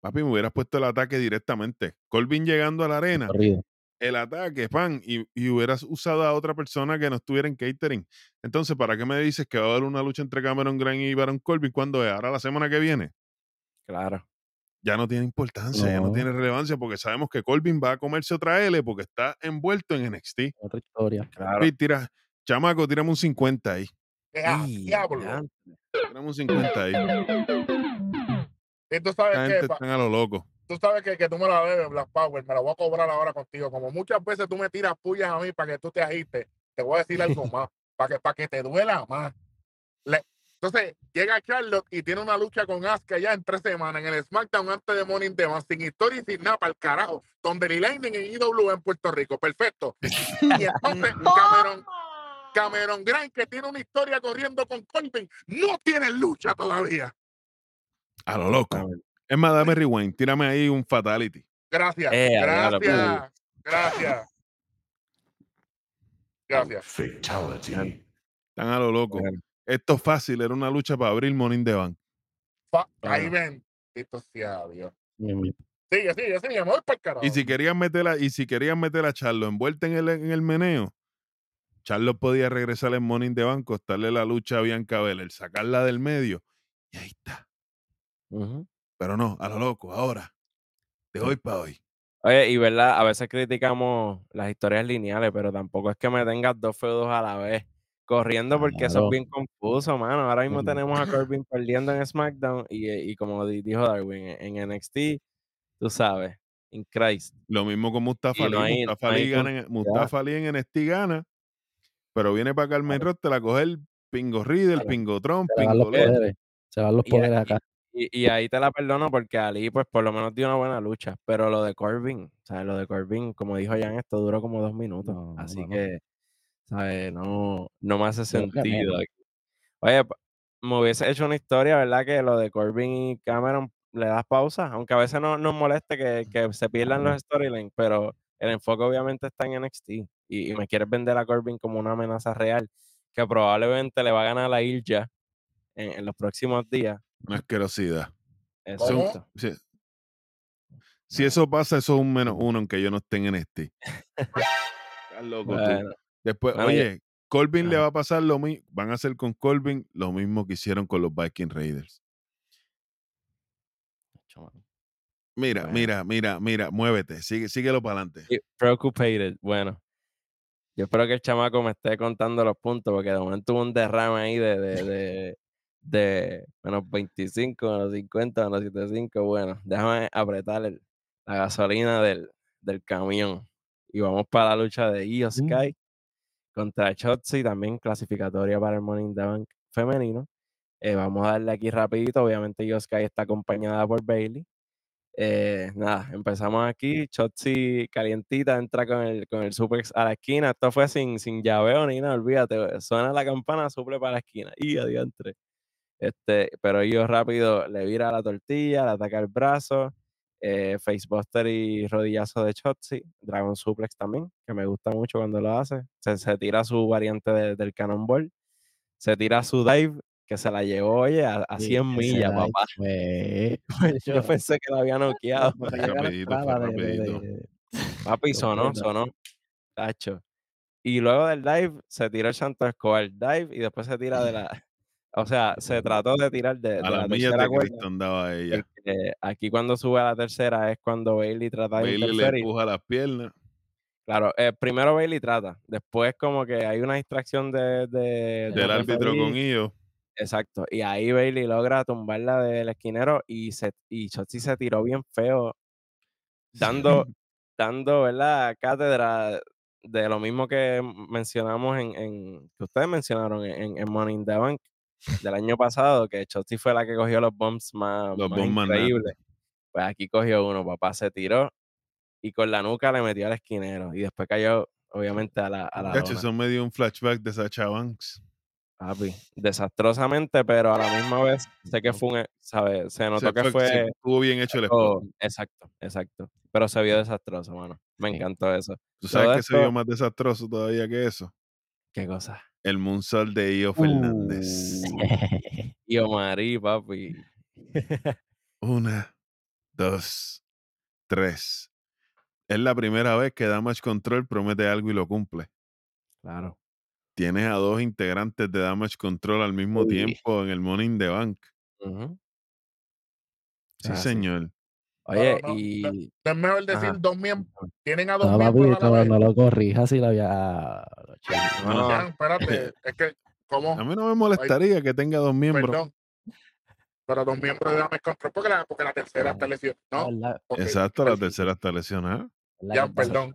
Papi, me hubieras puesto el ataque directamente. Corbin llegando a la arena, Corrido. El ataque, pan, y, y hubieras usado a otra persona que no estuviera en catering. Entonces, ¿para qué me dices que va a haber una lucha entre Cameron Grimes y Baron Corbin cuando es? Ahora la semana que viene. Claro. Ya no tiene importancia, ya no tiene relevancia porque sabemos que Corbin va a comerse otra L porque está envuelto en NXT. Otra historia. Claro. Tira, chamaco, tirame un 50 ahí. ¡Ah, diablo! Tirame un 50 ahí. Tú sabes La que gente pa- está a lo loco. Tú sabes que, que tú me la debes, Black Power, me la voy a cobrar ahora contigo. Como muchas veces tú me tiras pullas a mí para que tú te agistes, te voy a decir algo [laughs] más, para que, para que te duela más. Le- Entonces llega Charlotte y tiene una lucha con Asuka ya en tres semanas en el SmackDown antes de Morning Bank, sin historia y sin nada para el carajo. Donde Lee Lightning en IW en Puerto Rico. Perfecto. Y entonces [laughs] Cameron, Cameron Grimes, que tiene una historia corriendo con Corbin, no tiene lucha todavía. A lo loco. Es más, dame rewind. Tírame ahí un fatality. Gracias. Eh, gracias. Gracias. Gracias. Fatality. Están a lo loco. Bueno. Esto es fácil. Era una lucha para abrir Morning Bank. Fa- Ahí Ah. ven. Esto sea Dios. Mismito. Sigue, sigue, sigue. Me voy para el carajo. Y si querían meter a, y si querían meter a Charlo envuelta en el, en el meneo, Charlo podía regresar en Morning the Bank, costarle la lucha a Bianca Belair, sacarla del medio. Y ahí está. Ujú. Pero no, a lo loco, ahora. De hoy para hoy. Oye, y verdad, a veces criticamos las historias lineales, pero tampoco es que me tengas dos feudos a la vez corriendo porque eso es Claro. bien confuso, mano. Ahora mismo tenemos a Corbin perdiendo en SmackDown y, y como di- dijo Darwin, en NXT, tú sabes, in Christ. Lo mismo con Mustafa Y no Ali. hay- Mustafa no Ali gana en- Mustafa Ali en NXT gana, pero viene para Carmen Ross, te la coge el Pingo Riddle, Claro. Pingo Trump, Se van los Pingo poderes. Se van los poderes acá. Y, y ahí te la perdono porque Ali, pues por lo menos dio una buena lucha, pero lo de Corbin, ¿sabes? Lo de Corbin, como dijo Jan, esto duró como dos minutos, No, así no, que, ¿sabes? No, no me hace sentido. Oye, me hubiese hecho una historia, ¿verdad? Que lo de Corbin y Cameron le das pausa, aunque a veces no nos moleste que, que se pierdan los storylines, pero el enfoque obviamente está en NXT y, y me quieres vender a Corbin como una amenaza real, que probablemente le va a ganar la Ilja en, en los próximos días. Una asquerosidad. Exacto. Si, si eso pasa, eso es un menos uno, aunque yo no esté en NXT. [laughs] Estás loco tú. Después, Bueno, oye, Colvin le va a pasar lo mismo, van a hacer con Colvin lo mismo que hicieron con los Viking Raiders. Mira, Bueno. mira, mira, mira, muévete, sigue, síguelo para adelante. y preoccupated. Bueno, yo espero que el chamaco me esté contando los puntos, porque de momento hubo un derrame ahí de, de, de, de menos 25, menos 50, menos 75. Bueno, déjame apretar el- la gasolina del, del camión. Y vamos para la lucha de Io Sky contra Shotzi, también clasificatoria para el Morning the Bank femenino. Eh, vamos a darle aquí rapidito. Obviamente Io Sky está acompañada por Bailey. Eh, nada, empezamos aquí. Shotzi calientita entra con el, con el suplex a la esquina. Esto fue sin, sin llaveo ni nada, olvídate. Suena la campana, suple para la esquina. Y adiante. Este, pero ellos rápido le vira la tortilla, le ataca el brazo. Eh, facebuster y rodillazo de Shotzi. Dragon suplex también, que me gusta mucho cuando lo hace. Se, se tira su variante de- del cannonball. Se tira su dive, que se la llevó, oye, a, a 100 Ese millas, papá. fue- [laughs] Yo pensé que lo había [laughs] noqueado. [laughs] La Rapidito, entrada de- de- rapidito. Papi, sonó, sonó. Tacho. Y luego del dive se tiró el Santo Escobar dive y después se tira de la. O sea, se trató de tirar de, de A la tercera de cuerda. Andaba ella. aquí cuando sube a la tercera es cuando Bailey trata de Bailey le empuja las piernas. Claro, eh, primero Bailey trata, después como que hay una distracción de, de- Del árbitro con ellos. Exacto. Y ahí Bailey logra tumbarla del esquinero y se y Shotzi se tiró bien feo, dando, [laughs] dando, ¿verdad? Cátedra de lo mismo que mencionamos en, en- que ustedes mencionaron en, en Money in the Bank del año pasado, que Shotzi fue la que cogió los bombs más, Los más bombs más increíbles. Pues aquí cogió uno, papá se tiró y con la nuca le metió al esquinero y después cayó, obviamente, a la, a la Cacho, eso me dio un flashback de Sacha Banks. Papi, desastrosamente, pero a la misma vez sé que fue un, ¿sabes? Se notó Se que fue- estuvo bien hecho el spot. exacto, exacto. Pero se vio desastroso, mano. Me Sí. encantó eso. ¿Tú sabes de que se vio más desastroso todavía que eso? ¿Qué cosa? El Moonsault de Io Fernández. Uh, [laughs] Omarí, papi. Una, dos, tres. Es la primera vez que Damage Control promete algo y lo cumple. Claro. Tienes a dos integrantes de Damage Control al mismo Uy. tiempo en el in the Bank. Sí, Ah, sí. Oye, no, y. Es mejor decir Ajá. dos miembros. Tienen a dos No, papi, la no, no lo corrijas si lo había. No, no, Ya, espérate. es que, [laughs] ¿cómo? A mí no me molestaría que tenga dos miembros. Perdón. Pero dos miembros de Damage Control porque la, porque la tercera Ah, está lesionada. No, ¿verdad? ok, Exacto, la per- tercera está lesionada. ¿verdad Ya, perdón.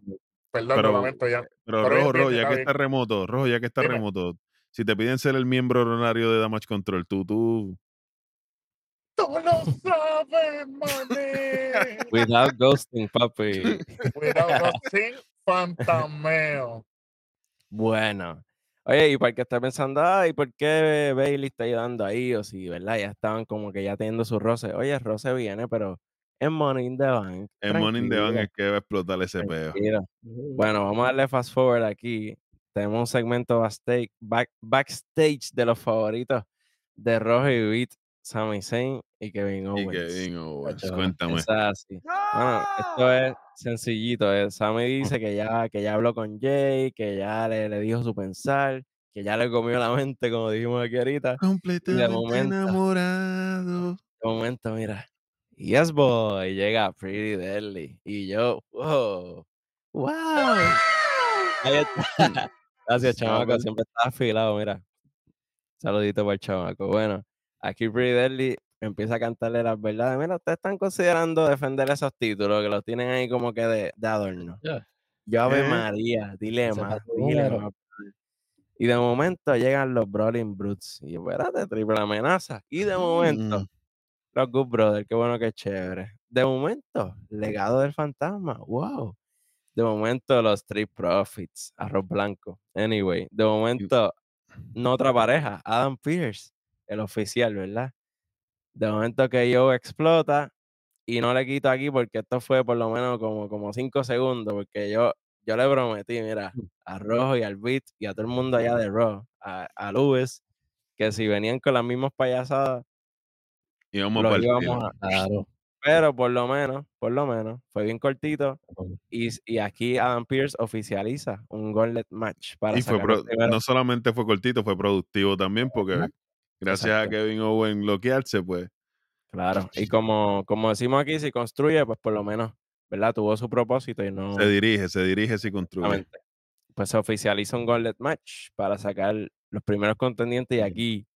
Perdón, Pero- lo lamento ya. Pero Pero Rojo, Rojo, ya que está remoto, Rojo, ya que está Dime. remoto, si te piden ser el miembro honorario de Damage Control, tú, tú, Tú lo sabes, mané. [laughs] Without ghosting, papi. Cuidado, [laughs] sin fantameo. Bueno. Oye, y para el que está pensando, ay, ¿por qué Bailey está ayudando ahí? O si, ¿verdad? Ya estaban como que ya teniendo su roce. Oye, el roce viene, pero es Money in the Bank. en Money in the Bank es que va a explotar ese peo. Bueno, vamos a darle fast forward aquí. Tenemos un segmento backstage, back- backstage de los favoritos de Rojo y Beat, Sami Zayn y Kevin Y Owens. Kevin Owens, cuéntame. Eso es así. Bueno, esto es sencillito. eh. Sammy dice que ya, que ya habló con Jay, que ya le, le dijo su pensar, que ya le comió la mente, como dijimos aquí ahorita. Completamente momento. enamorado. De momento, mira. Yes, boy. Llega Pretty Deadly. Y yo, wow. Wow. Ahí está. [laughs] Gracias, chamaco. Siempre está afilado, mira. Saludito para el chamaco. Bueno, aquí Pretty Deadly empieza a cantarle las verdades. Mira, ustedes están considerando defender esos títulos que los tienen ahí como que de, de adorno. Yo, Ave ¿Qué? María, dile Ese más, patrón dile número. más. brother. Y de momento llegan los Brawling Brutes. Y espérate, triple amenaza. Y de momento, Mm. los Good Brothers, qué bueno, qué chévere. De momento, legado del fantasma, wow. De momento, los Street Profits, arroz blanco. Anyway, de momento, no otra pareja, Adam Pierce, el oficial, ¿verdad? De momento que Joe explota, y no le quito aquí porque esto fue por lo menos como, como cinco segundos, porque yo, yo le prometí, mira, a Rojo y al Beat y a todo el mundo allá de Raw, a, a Lewis, que si venían con las mismas payasadas, a los íbamos a, Claro. [laughs] pero por lo menos, por lo menos, fue bien cortito. Y, y aquí Adam Pierce oficializa un gauntlet match para Y fue no solamente fue cortito, fue productivo también, porque Exacto, gracias a. Kevin Owen bloquearse, pues Claro. Y [laughs] como, como decimos aquí, si construye, pues por lo menos, ¿verdad? Tuvo su propósito y no. se dirige, se dirige si construye. Pues se oficializa un gauntlet match para sacar los primeros contendientes. Y aquí,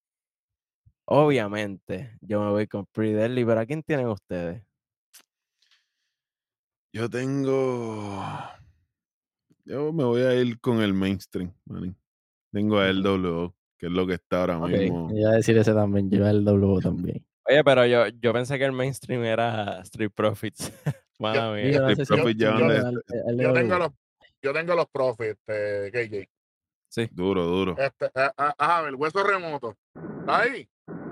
obviamente, yo me voy con Pretty Deadly. Pero ¿a quién tienen ustedes? Yo tengo. Yo me voy a ir con el mainstream, manín. Tengo a. LWO, que es lo que está ahora mismo. Iba a decir ese también. Yo el W también. Oye, pero yo, yo pensé que el mainstream era Street Profits. [laughs] Mala mía. Yo Street Profits yo- llevan yo- tengo los, yo tengo los profits, eh, KJ. Sí. Duro, duro. Este, eh, ah, ah, el hueso remoto. ¿Está ahí?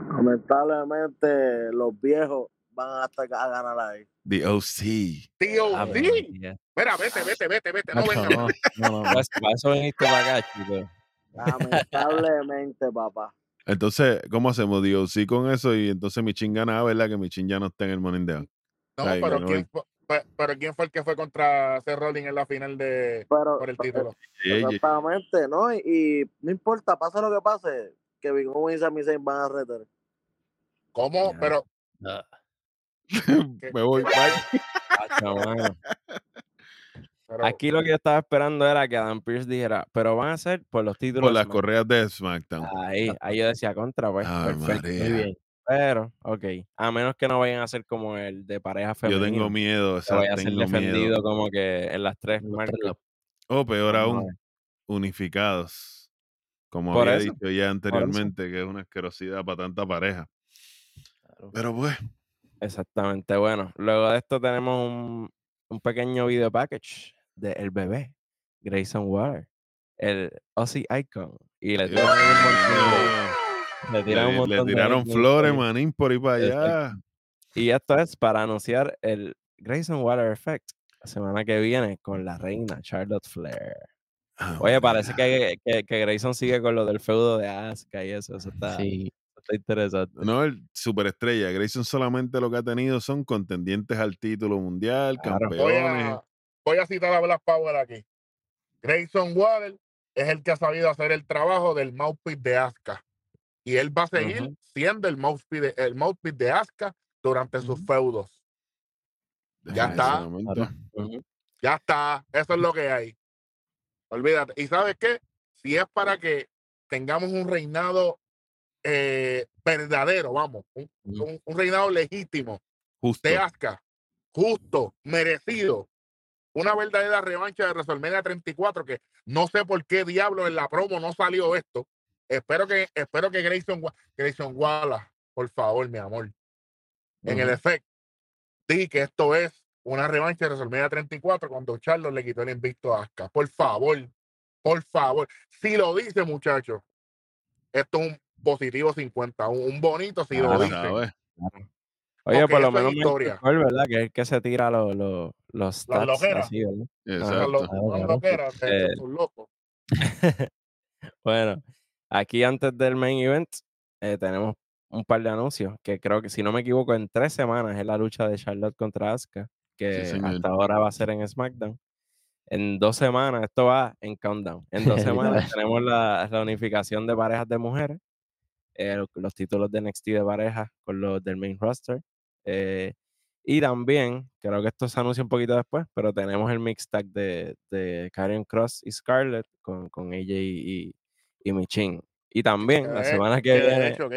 Lamentablemente, los viejos van hasta a ganar ahí. The OC. Tío, Ave sí. María. Mira, vete, vete, vete, vete. No venga. no, no, no, [laughs] no. Para eso viniste para acá, chico. Lamentablemente, papá. Entonces, ¿cómo hacemos? The OC con eso y entonces Michin gana, ¿verdad? Que Michin ya no está en el Morning Down. No, Ahí, pero bueno, ¿quién, fue, pe- pero ¿quién fue el que fue contra Seth Rollins en la final de Pero, por el título? exactamente, ¿no? Y, y no importa, pase lo que pase, Kevin Owens y Sami Zayn van a retar. ¿Cómo? Pero Ah, [laughs] Me voy, bye. [laughs] Pero, Aquí lo que yo estaba esperando era que Adam Pierce dijera, pero van a ser por los títulos. Por las SmackDown". correas de SmackDown. Ahí, ahí yo decía contra, pues. Ave perfecto. María. muy bien. Pero, ok. A menos que no vayan a ser como el de pareja Yo femenina. tengo miedo, o que sea, vaya a ser defendido miedo. como que en las tres marcas. O peor aún, unificados. Como Por había eso, dicho ya anteriormente, que es una asquerosidad para tanta pareja. Claro. Pero pues, Exactamente. Bueno, luego de esto tenemos un, un pequeño video package de El Bebé, Grayson Water, el Aussie Icon. Y le tiran un montón de- mío, le montón de tiraron flores, manín, por ahí para allá. Y esto es para anunciar el Grayson Water Effect la semana que viene con la reina Charlotte Flair. Ah, Oye, parece que, que, que Grayson sigue con lo del feudo de Asuka y eso. Eso está, Sí, está interesante. No, el superestrella. Grayson solamente lo que ha tenido son contendientes al título mundial, Claro. campeones. Voy a citar a Black Power aquí. Grayson Waller es el que ha sabido hacer el trabajo del mouthpiece de Asuka. Y él va a seguir siendo el mouthpiece de, el mouthpiece de Asuka durante sus feudos. Ya está. Ya está, eso es lo que hay. Olvídate. ¿Y sabes qué? Si es para que tengamos un reinado eh, verdadero, vamos, un, Ujú. un- un reinado legítimo Justo. de Asuka, justo, merecido, una verdadera revancha de WrestleMania 34, que no sé por qué diablo en la promo no salió esto. espero que, espero que Grayson, Grayson Wallace, por favor, mi amor, en el efecto, di que esto es una revancha de WrestleMania 34 cuando Charlos le quitó el invicto a Asuka. Por favor, por favor. Si lo dice, muchachos, esto es un positivo 50, un, bonito si lo Claro, dice. Oye, por lo menos historia. Cole, ¿verdad? Que es que se tira los, los, los stats loqueras. así, ¿verdad? Exacto. Los Claro, los claro. loqueras, de- Eh. [laughs] Bueno, aquí antes del main event eh, tenemos un par de anuncios que creo que si no me equivoco en tres semanas es la lucha de Charlotte contra Asuka que hasta ahora va a ser en SmackDown. En dos semanas, esto va en Countdown. En dos [laughs] semanas tenemos la, la unificación de parejas de mujeres, eh, los títulos de NXT de parejas con los del main roster. Eh, y también, creo que esto se anuncia un poquito después, pero tenemos el mix tag de, de Karen Cross y Scarlett con, con AJ y, y Michin. Y también la de- semana que Que de viene. hecho,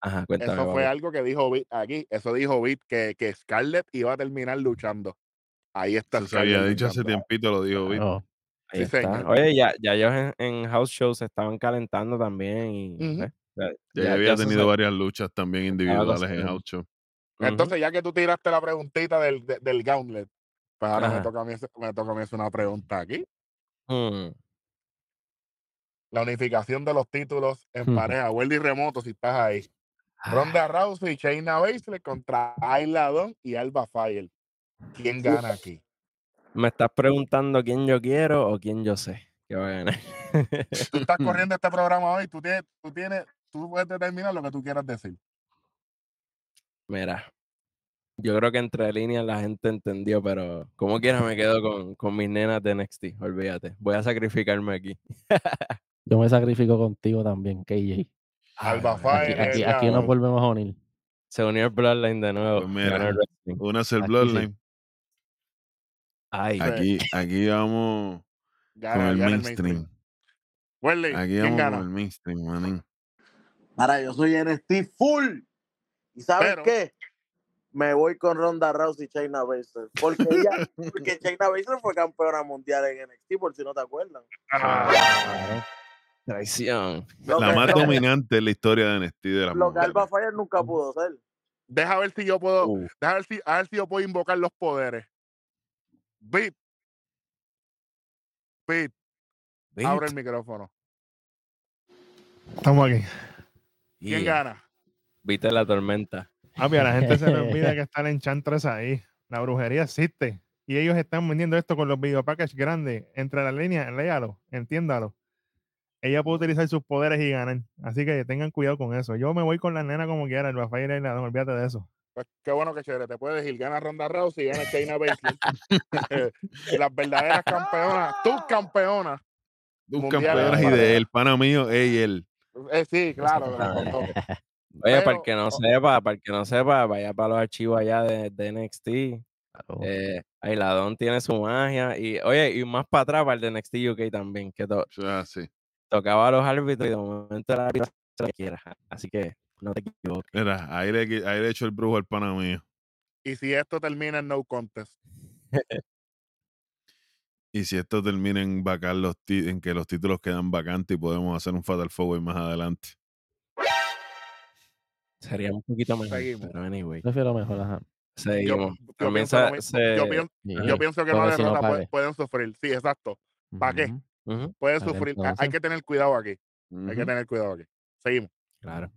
Ajá, cuéntame. eso fue algo que dijo Vic aquí. Eso dijo Vic que, que Scarlett iba a terminar luchando. Ahí está Eso se había dicho hace tiempito, lo dijo Vic. Claro. Ahí Sí, está. señor. Oye, ya, ya ellos en, en house shows se estaban calentando también. Y, ya- Ya, ya- había tenido se- varias luchas también individuales en. House Entonces, ya que tú tiraste la preguntita del, de- del gauntlet, pues ahora me toca, a mí, me toca a mí hacer una pregunta aquí. Mm, La unificación de los títulos en Ujú. pareja. Welly Remoto, si estás ahí. ah, Ronda Rousey y Shayna Baszler contra Ayla Dawn y Alba Fire. ¿Quién gana aquí? ¿Me estás preguntando quién yo quiero o quién yo sé que va a ganar? Tú estás [laughs] corriendo este programa hoy, tú tienes, tú tienes, tú puedes determinar lo que tú quieras decir. Mira, yo creo que entre líneas la gente entendió, pero como quiera me quedo con, con mis nenas de NXT, olvídate. Voy a sacrificarme aquí. [laughs] Yo me sacrifico contigo también, KJ. Alba Aquí, Fire aquí, la- aquí nos volvemos a unir. Se unió el Bloodline de nuevo. Pues mira. Una es el Aquí sí. Bloodline. Ay, Sí. Aquí, aquí vamos Gana, con el mainstream. Welly, Aquí ¿quién vamos gana? con el mainstream, manín. Ahora, yo soy NXT full. ¿Y sabes Pero- qué? Me voy con Ronda Rousey y Shayna Baszler. Porque ella, porque [laughs] Shayna Baszler fue campeona mundial en NXT, por si no te acuerdan. Ah, traición. Lo La más dominante en la historia de NXT de las Lo que. Alba Fire nunca pudo ser. deja ver si yo puedo, Uh, deja ver si, a ver si yo puedo invocar los poderes. Beat. Beat, abre el micrófono. Estamos aquí. ¿Quién Yeah. gana? Viste la tormenta. Ah, mira, la gente se le olvida que [laughs] está el Enchantress ahí. La brujería existe. Y ellos están vendiendo esto con los video packages grandes. Entre las líneas, léalo, entiéndalo. Ella puede utilizar sus poderes y ganar. Así que tengan cuidado con eso. Yo me voy con la nena como quiera, el Rafael y la olvídate de eso. Pues qué bueno que chévere. Te puedes ir. Gana Ronda Rousey y gana Shayna Baszler. [laughs] Las verdaderas campeonas, tus campeonas. Mundiales campeonas y de él, pana mío, ey, él. Eh, sí, claro. [laughs] Ah. Oye, para el que no sepa, para el que no sepa, vaya para los archivos allá de, de NXT. Claro. Eh, Ailadón tiene su magia. Y oye, y más para atrás para el de NXT UK también, que to- así. tocaba a los árbitros y de momento era árbitro que quiera. Así que no te equivoques. Mira, ahí le, ahí le echo el brujo al pana mío. Y si esto termina en no contest. Y si esto termina en, vacar los en que los títulos quedan vacantes y podemos hacer un Fatal Forward más adelante. Sería un poquito mejor. Seguimos. Pero anyway, Prefiero mejor, ajá. Seguimos. yo pienso se, yo pienso- Sí, yo pienso que si no derrotas pague. pue- pueden sufrir. Sí, exacto. ¿pa' qué? Pueden Vale, sufrir. Ha- Hay que tener cuidado aquí. Hay que tener cuidado aquí. Seguimos. claro.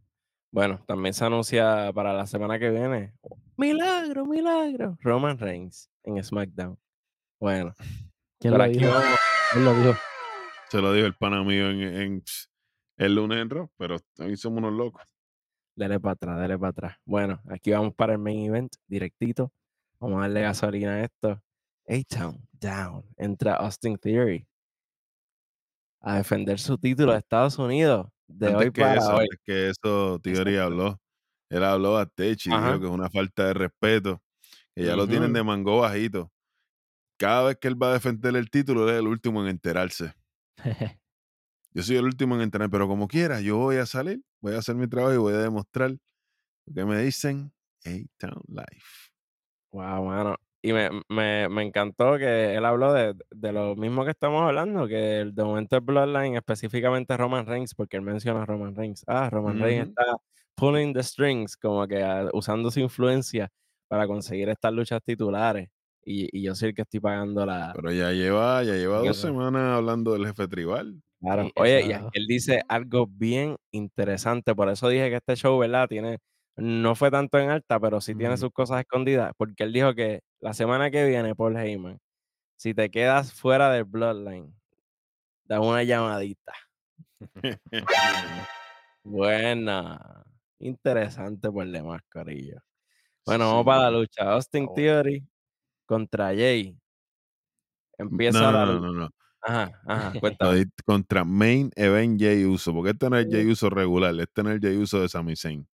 Bueno, también se anuncia para la semana que viene. Milagro, milagro. Roman Reigns en SmackDown. Bueno, [laughs] ¿Quién lo dijo? vamos. Él lo dijo. Se lo dijo el pana mío en, en- el lunes en Raw, pero también somos unos locos. Dele para atrás, dele para atrás. Bueno, aquí vamos para el main event, directito. Vamos a darle gasolina a esto. A-Town, down. Entra Austin Theory a defender su título de Estados Unidos de antes hoy que para eso, hoy. antes que eso, Theory habló. Él habló a Tech y Ajá. dijo que es una falta de respeto, que ya lo tienen de mango bajito. Cada vez que él va a defender el título, él es el último en enterarse. [laughs] Yo soy el último en enterar, pero como quiera, yo voy a salir, voy a hacer mi trabajo y voy a demostrar lo que me dicen A-Town Life. Wow, mano. y me, me, me encantó que él habló de, de lo mismo que estamos hablando, que de momento el Bloodline, específicamente Roman Reigns, porque él menciona a Roman Reigns. Ah, Roman Reigns está pulling the strings, como que ah, usando su influencia para conseguir estas luchas titulares. Y, y yo soy el que estoy pagando la. Pero ya lleva, ya lleva dos semanas hablando del jefe tribal. Claro. Oye, y él dice algo bien interesante, por eso dije que este show, ¿verdad? Tiene, no fue tanto en alta, pero sí tiene sus cosas escondidas, porque él dijo que la semana que viene, Paul Heyman, si te quedas fuera del Bloodline, da una llamadita. [laughs] Buena. Interesante por demás, Corillo. Bueno, vamos para la lucha. Austin. Theory contra Jay. Empieza No, la no, no, no. Ajá, ajá, [laughs] cuéntame. Contra Main Event Jay Uso. Porque este no es Jay Uso regular, este no es Jay Uso de Sami Zayn.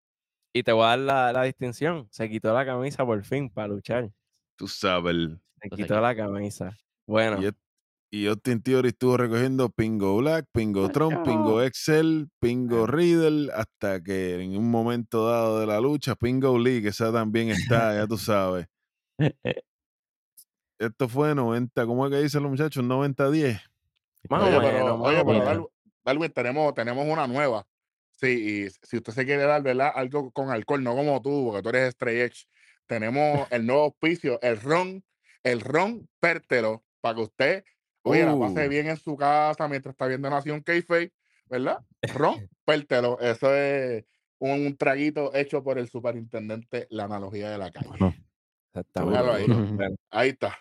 Y te voy a dar la, la distinción. Se quitó la camisa por fin para luchar. Tú sabes. el- Se Entonces, quitó la camisa. Bueno, Y, y Austin Theory estuvo recogiendo Pingo Black, Pingo Trump, Pingo Excel, Pingo Riddle, hasta que en un momento dado de la lucha, Pingo Lee, que esa también está, ya tú sabes. [laughs] Esto fue 90, ¿cómo es que dicen los muchachos? 90-10. más Oye, o pero, oye, pero. Darwin, tenemos, tenemos una nueva. Sí, y si usted se quiere dar, ¿verdad? Algo con alcohol, no como tú, porque tú eres Stray Edge. Tenemos el nuevo auspicio, el ron, el ron pértelo, para que usted, oye, la pase Uh. bien en su casa mientras está viendo Nación k ¿verdad? Ron [laughs] pértelo, eso es un, un traguito hecho por el superintendente, la analogía de la calle. Bueno, Exactamente. Míralo ahí. Bueno, Ahí está.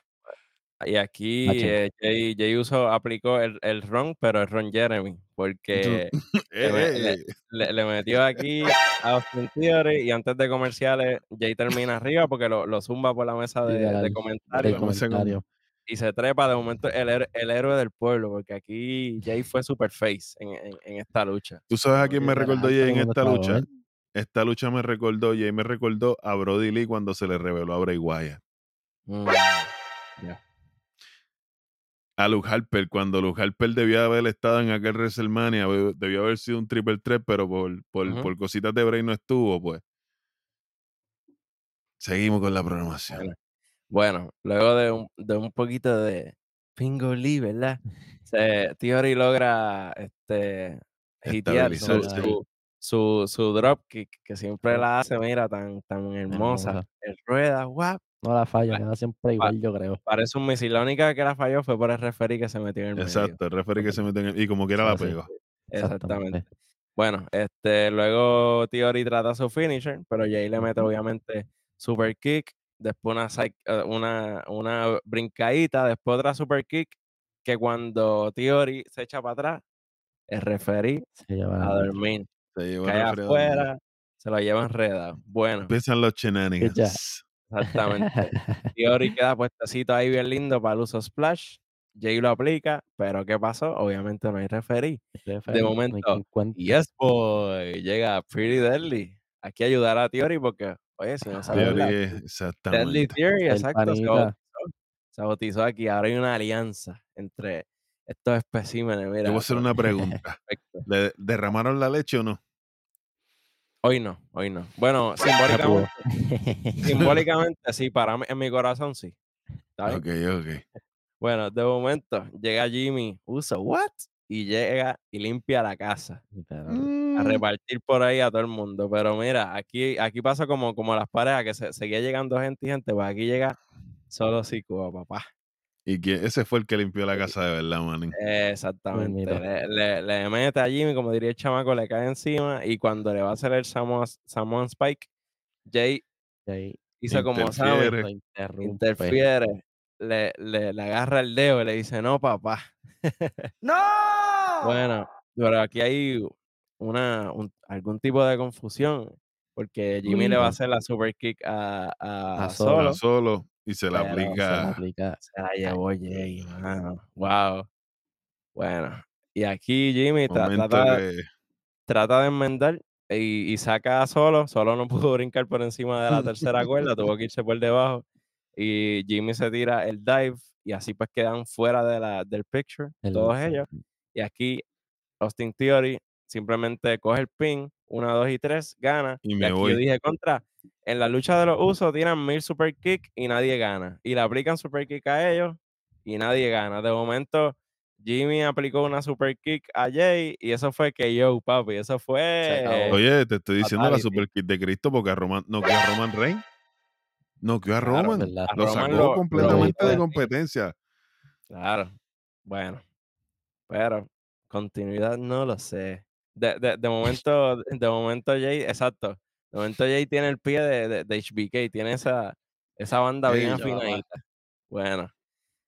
Y aquí Macho. eh, Jay, Jay Uso aplicó el, el ron, pero el ron Jeremy, porque [laughs] Eh, eh, le, le metió aquí a Austin Theory y antes de comerciales Jay termina arriba porque lo, lo zumba por la mesa de, de comentarios comentario. y se trepa de momento el, héroe- el héroe del pueblo porque aquí Jay fue super face en, en- en esta lucha. ¿Tú sabes a quién me recordó Jay en esta lucha? Esta lucha me recordó, Jay me recordó a Brody Lee cuando se le reveló a Bray Wyatt. Mm, A Luke Harper, cuando Luke Harper debió haber estado en aquel WrestleMania, debió haber sido un triple threat, pero por, por, por cositas de Bray no estuvo, pues. Seguimos con la programación. Bueno, Bueno, luego de un, de un poquito de Pingo Lee, ¿verdad? [laughs] Se, Theory logra este, hitear su. Su, su, dropkick, que siempre la hace, mira, tan, tan hermosa. Hermosa. El rueda, guap, No la falla, queda siempre igual, yo creo. parece un misil. La única que la falló fue por el referee que se metió en el medio. Exacto, el referee que se mete en el- y como quiera la pegó. Exactamente. Bueno, este, luego Theory trata su finisher, pero Jay le mete obviamente super kick, después una, eh, una, una brincadita, después otra super kick, que cuando Theory se echa para atrás, el referee Se lleva la a dormir, Se llevó cae afuera, se lo lleva enredado. Bueno, Empiezan los shenanigans. exactamente. [laughs] Theory queda puestecito ahí bien lindo para el uso splash. Jay lo aplica, pero ¿qué pasó? Obviamente no hay no hay momento. Yes, boy. Llega Pretty Deadly. Hay que ayudar a Theory porque, oye, si no sabes Theory es- Deadly exactamente. Theory, El exacto. Se bautizó, se bautizó aquí. Ahora hay una alianza entre estos especímenes. Mira, Yo voy a hacer una pregunta. [laughs] ¿Le derramaron la leche o no? Hoy no, hoy no. Bueno, [laughs] simbólicamente, simbólicamente sí, [laughs] para mí, en mi corazón sí. Ok, ok. [laughs] Bueno, de momento llega Jimmy, usa what? Y llega y limpia la casa. Literal. a Mm, repartir por ahí a todo el mundo. Pero mira, aquí, aquí pasa como, como las parejas, que se, seguía llegando gente y gente, pues aquí llega solo Cuba, papá. Y que ese fue el que limpió la casa de verdad, manín. Exactamente. mira. Le, le- le mete a Jimmy, como diría el chamaco, le cae encima y cuando le va a hacer el Samoan, Samoan Spike, Jay Y ahí hizo como sabe, Interfiere. le, le, le agarra el dedo y le dice, no, papá. [laughs] ¡No! Bueno, pero aquí hay una, un- algún tipo de confusión, porque Jimmy le va a hacer la super kick a, a, A Solo, Solo, solo y se la pero se la Se la aplica. se la llevó Jay, mano. Wow. Bueno, y aquí Jimmy tra- trata, que trata de enmendar y, y saca a Solo. Solo no pudo brincar por encima de la tercera cuerda, tuvo que irse por debajo. Y Jimmy se tira el dive y así pues quedan fuera de la, del picture El- todos ellos. Y aquí Austin Theory simplemente coge el pin, una, dos y tres, gana. Y Y, me aquí voy. yo dije contra, en la lucha de los usos tiran mil super kick y nadie gana. Y le aplican super kick a ellos y nadie gana. De momento, Jimmy aplicó una super kick a Jay y eso fue que yo, papi. Eso fue. Oye, te estoy diciendo la super kit de Cristo porque a Roman, no a Roman Reigns. No a Claro, Roman. ¿verdad? a Lo Roman sacó lo- lo completamente de competencia. Claro. Bueno. Pero continuidad no lo sé. De, de, de momento, de momento Jay, exacto. De momento Jay tiene el pie de, de, de HBK, tiene esa, esa banda bien afinadita. Bueno.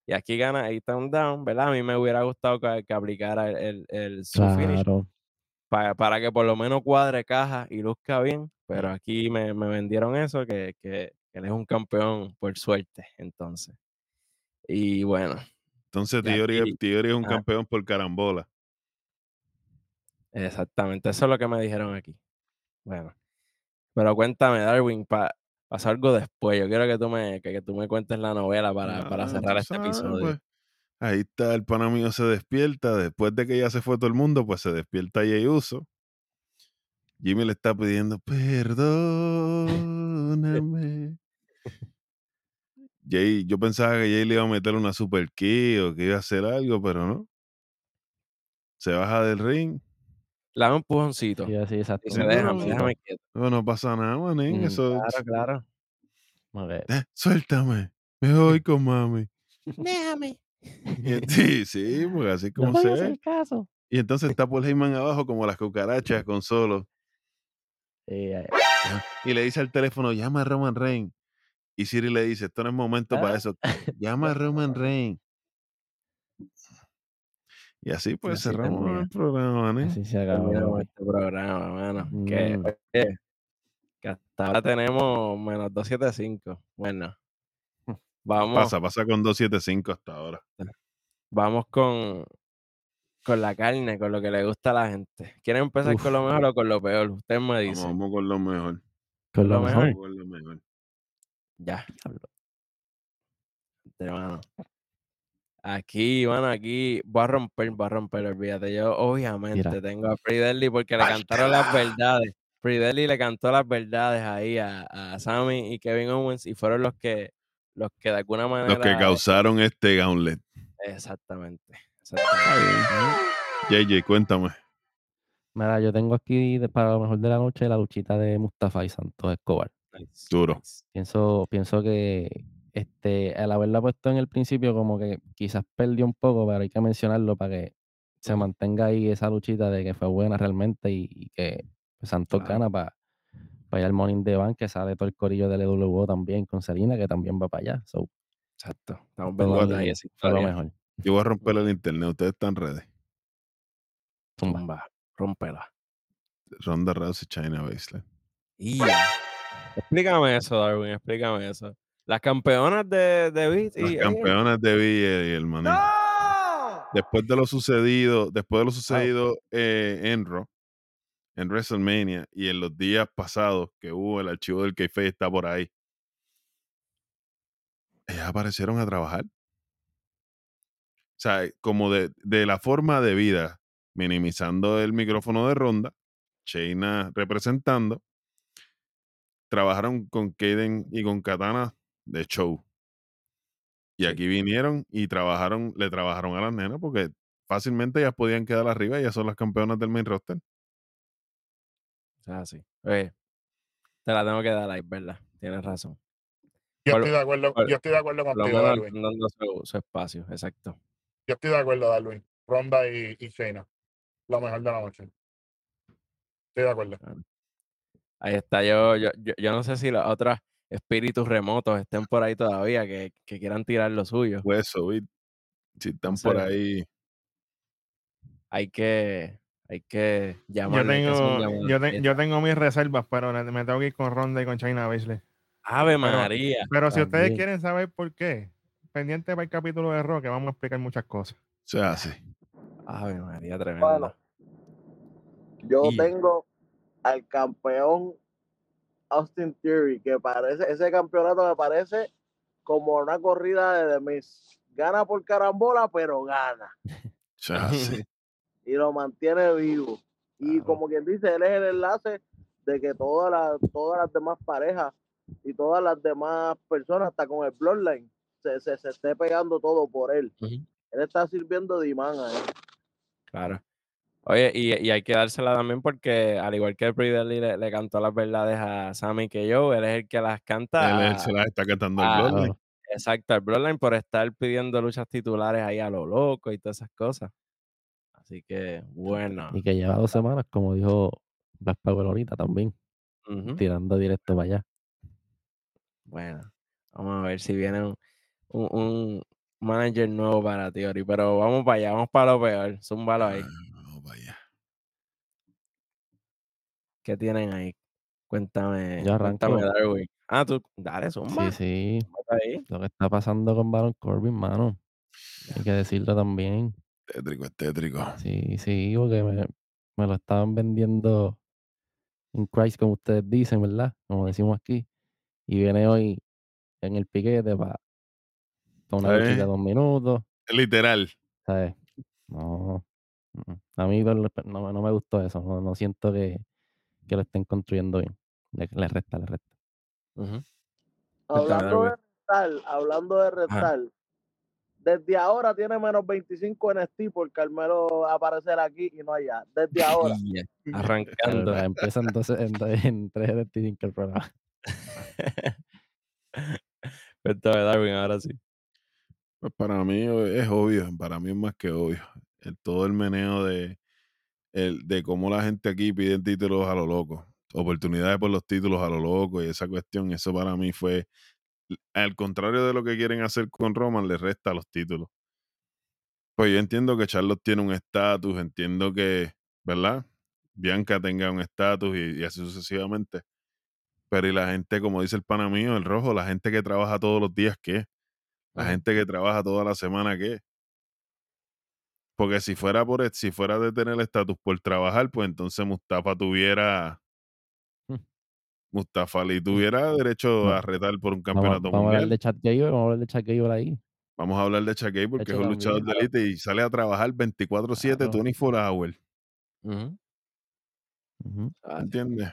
Y aquí gana A-Town Down, ¿verdad? A mí me hubiera gustado que, que aplicara el, el, el su finish para, para que por lo menos cuadre caja y luzca bien. Pero aquí me, me vendieron eso, que, que, que él es un campeón por suerte, entonces. Y bueno, Entonces, Theory, aquí- Theory es un campeón por carambola. Exactamente, eso es lo que me dijeron aquí. Bueno, pero cuéntame, Darwin, pa- pasó algo después. Yo quiero que tú me, que, que tú me cuentes la novela para, para cerrar este sabes, episodio. pues. Ahí está, el pana mío se despierta. Después de que ya se fue todo el mundo, pues se despierta Jay Uso. Jimmy le está pidiendo, perdóname. Jay, yo pensaba que Jay le iba a meter una super key o que iba a hacer algo, pero no. Se baja del ring. Le da un empujoncito. Sí, así, exacto. Sí, déjame, pero- déjame quieto. No, no pasa nada, manín. Mm, Eso, Claro, claro. A ver. Eh, suéltame. Me voy [laughs] con mami. Déjame. Y [laughs] sí, sí, porque así No como a se hacer caso. Y entonces [laughs] está Paul Heyman abajo como las cucarachas con solo. Sí, eh, Y le dice al teléfono, llama a Roman Reigns. Y Siri le dice, esto no es momento para Ah. eso. Llama a Roman Reigns. Y así pues así cerramos termina. el programa, ¿no? así se acabó. Este programa, mano. Que, Mm. oye, que hasta ahora tenemos menos 275. Bueno, [laughs] vamos, Pasa, pasa con 275 hasta ahora. vamos con, con la carne, con lo que le gusta a la gente. ¿Quieren empezar Uf. con lo mejor o con lo peor? Usted me dice. vamos con lo mejor. Con lo lo mejor. mejor. Vamos con lo mejor. Ya. Hermano. Aquí, bueno, aquí voy a romper, voy a romper, olvídate. Yo, obviamente, tengo a Pridelli porque le cantaron las verdades. Pridelli le cantó las verdades ahí a, a Sammy y Kevin Owens y fueron los que, los que de alguna manera. Los que causaron este gauntlet. Exactamente. Exactamente. JJ, cuéntame. Mira, yo tengo aquí de- para lo mejor de la noche la luchita de Mustafa y Santos Escobar. Nice, Duro. Pienso, pienso que este, al haberla puesto en el principio, como que quizás perdió un poco, pero hay que mencionarlo para que se mantenga ahí esa luchita de que fue buena realmente y, y que pues, Santos Claro. gana para ir al Morning the Bank, que sale todo el corillo de LWO también con Selena, que también va para allá. So, Exacto. Estamos lo- ahí fue lo mejor. Yo voy a romper el internet. Ustedes están ready. Zumba. Zumba, rómpela. Ronda Rousey, China Baszler. Y explícame eso, Darwin, explícame eso. Las campeonas de, de Beat Las y campeonas de Villa y el manín. Después de lo sucedido, después de lo sucedido eh, en Raw, en WrestleMania y en los días pasados que hubo el archivo del Kayfabe está por ahí. Ellas aparecieron a trabajar. O sea, como de, de la forma de vida, minimizando el micrófono de ronda, Shayna representando, trabajaron con Kaden y con Katana de show. Y Sí. aquí vinieron y trabajaron, le trabajaron a las nenas porque fácilmente ellas podían quedar arriba, ellas son las campeonas del main roster. Ah, sí. Oye, te la tengo que dar ahí, ¿verdad? Tienes razón. Yo Por- estoy de acuerdo, por- yo estoy de acuerdo contigo, Darwin. dando su, su espacio, exacto. Yo estoy de acuerdo, Darwin. Ronda y, y Shayna. Lo mejor de la noche. Estoy de acuerdo. Ahí está. Yo, yo, yo, yo no sé si los otros espíritus remotos estén por ahí todavía, que, que quieran tirar lo suyo. Pues eso, si están por ahí, Hay que, hay que Yo llamar. tengo, yo, te- yo tengo mis reservas, pero me tengo que ir con Ronda y con China Baszler. Ave María. Pero si ustedes quieren saber por qué, pendiente para el capítulo de Raw, que vamos a explicar muchas cosas. o sea, así. Ave María, tremendo. Bueno, yo Y- tengo al campeón Austin Theory, que parece, ese campeonato me parece como una corrida de The Miz. Gana por carambola, pero gana. [laughs] [laughs] Y lo mantiene vivo. Y Claro. como quien dice, él es el enlace de que todas las, todas las demás parejas y todas las demás personas, hasta con el Bloodline, se, se, se esté pegando todo por él. Él está sirviendo de imán ahí. Claro. Oye, y, y hay que dársela también porque, al igual que Dudley le, le cantó las verdades a Sammy que yo, él es el que las canta. Él a- se las está cantando el ah, Bloodline. Exacto, al Bloodline por estar pidiendo luchas titulares ahí a lo loco y todas esas cosas. Así que, bueno. Y que lleva dos semanas, como dijo Black Power ahorita también, tirando directo para allá. Bueno, vamos a ver si viene un, un, un manager nuevo para Theory. Pero vamos para allá, vamos para lo peor. Zúmbalo ahí. Ah, vamos para allá. ¿Qué tienen ahí? Cuéntame, Yo cuéntame, arranco. Darwin. Ah, tú, dale, zumba. Sí, sí. ahí. Lo que está pasando con Baron Corbin, mano. Hay que decirlo también. Tétrico, es tétrico. Sí, sí, porque me, me lo estaban vendiendo en Christ, como ustedes dicen, ¿verdad? Como decimos aquí. Y viene hoy en el piquete para una ¿Sabes? luchita de dos minutos. Literal. ¿Sabes? No. mm, A mí no, me- no me gustó eso. No, no siento que, que lo estén construyendo bien. Le, le resta, le resta. Hablando de restar, hablando de restar, desde ahora tiene menos 25 en NXT por Carmelo aparecer aquí y no allá. Desde ahora. [laughs] De [laughs] Arrancando. empieza entonces en, en 3.25 el programa. [laughs] Cuéntame, Darwin, ahora sí. Pues para mí es obvio, para mí es más que obvio. El, todo el meneo de, el, de cómo la gente aquí pide títulos a lo loco, oportunidades por los títulos a lo loco y esa cuestión, eso para mí fue, al contrario de lo que quieren hacer con Roman, le resta los títulos. Pues yo entiendo que Charlotte tiene un estatus, entiendo que, ¿verdad? Bianca tenga un estatus y, y así sucesivamente. Pero y la gente, como dice el pana mío, el rojo, la gente que trabaja todos los días, ¿qué? La gente que trabaja toda la semana, ¿qué? Porque si fuera por si fuera de tener el estatus por trabajar, pues entonces Mustafa tuviera Mm. Mustafa Ali tuviera derecho No. a retar por un Vamos, campeonato vamos a hablar de Chat Gable, vamos a hablar de Chat Gable ahí. Vamos a hablar de Shaquille porque hecho, es un luchador de élite y sale a trabajar 24/7, Claro. 24 hours. ¿Entiendes?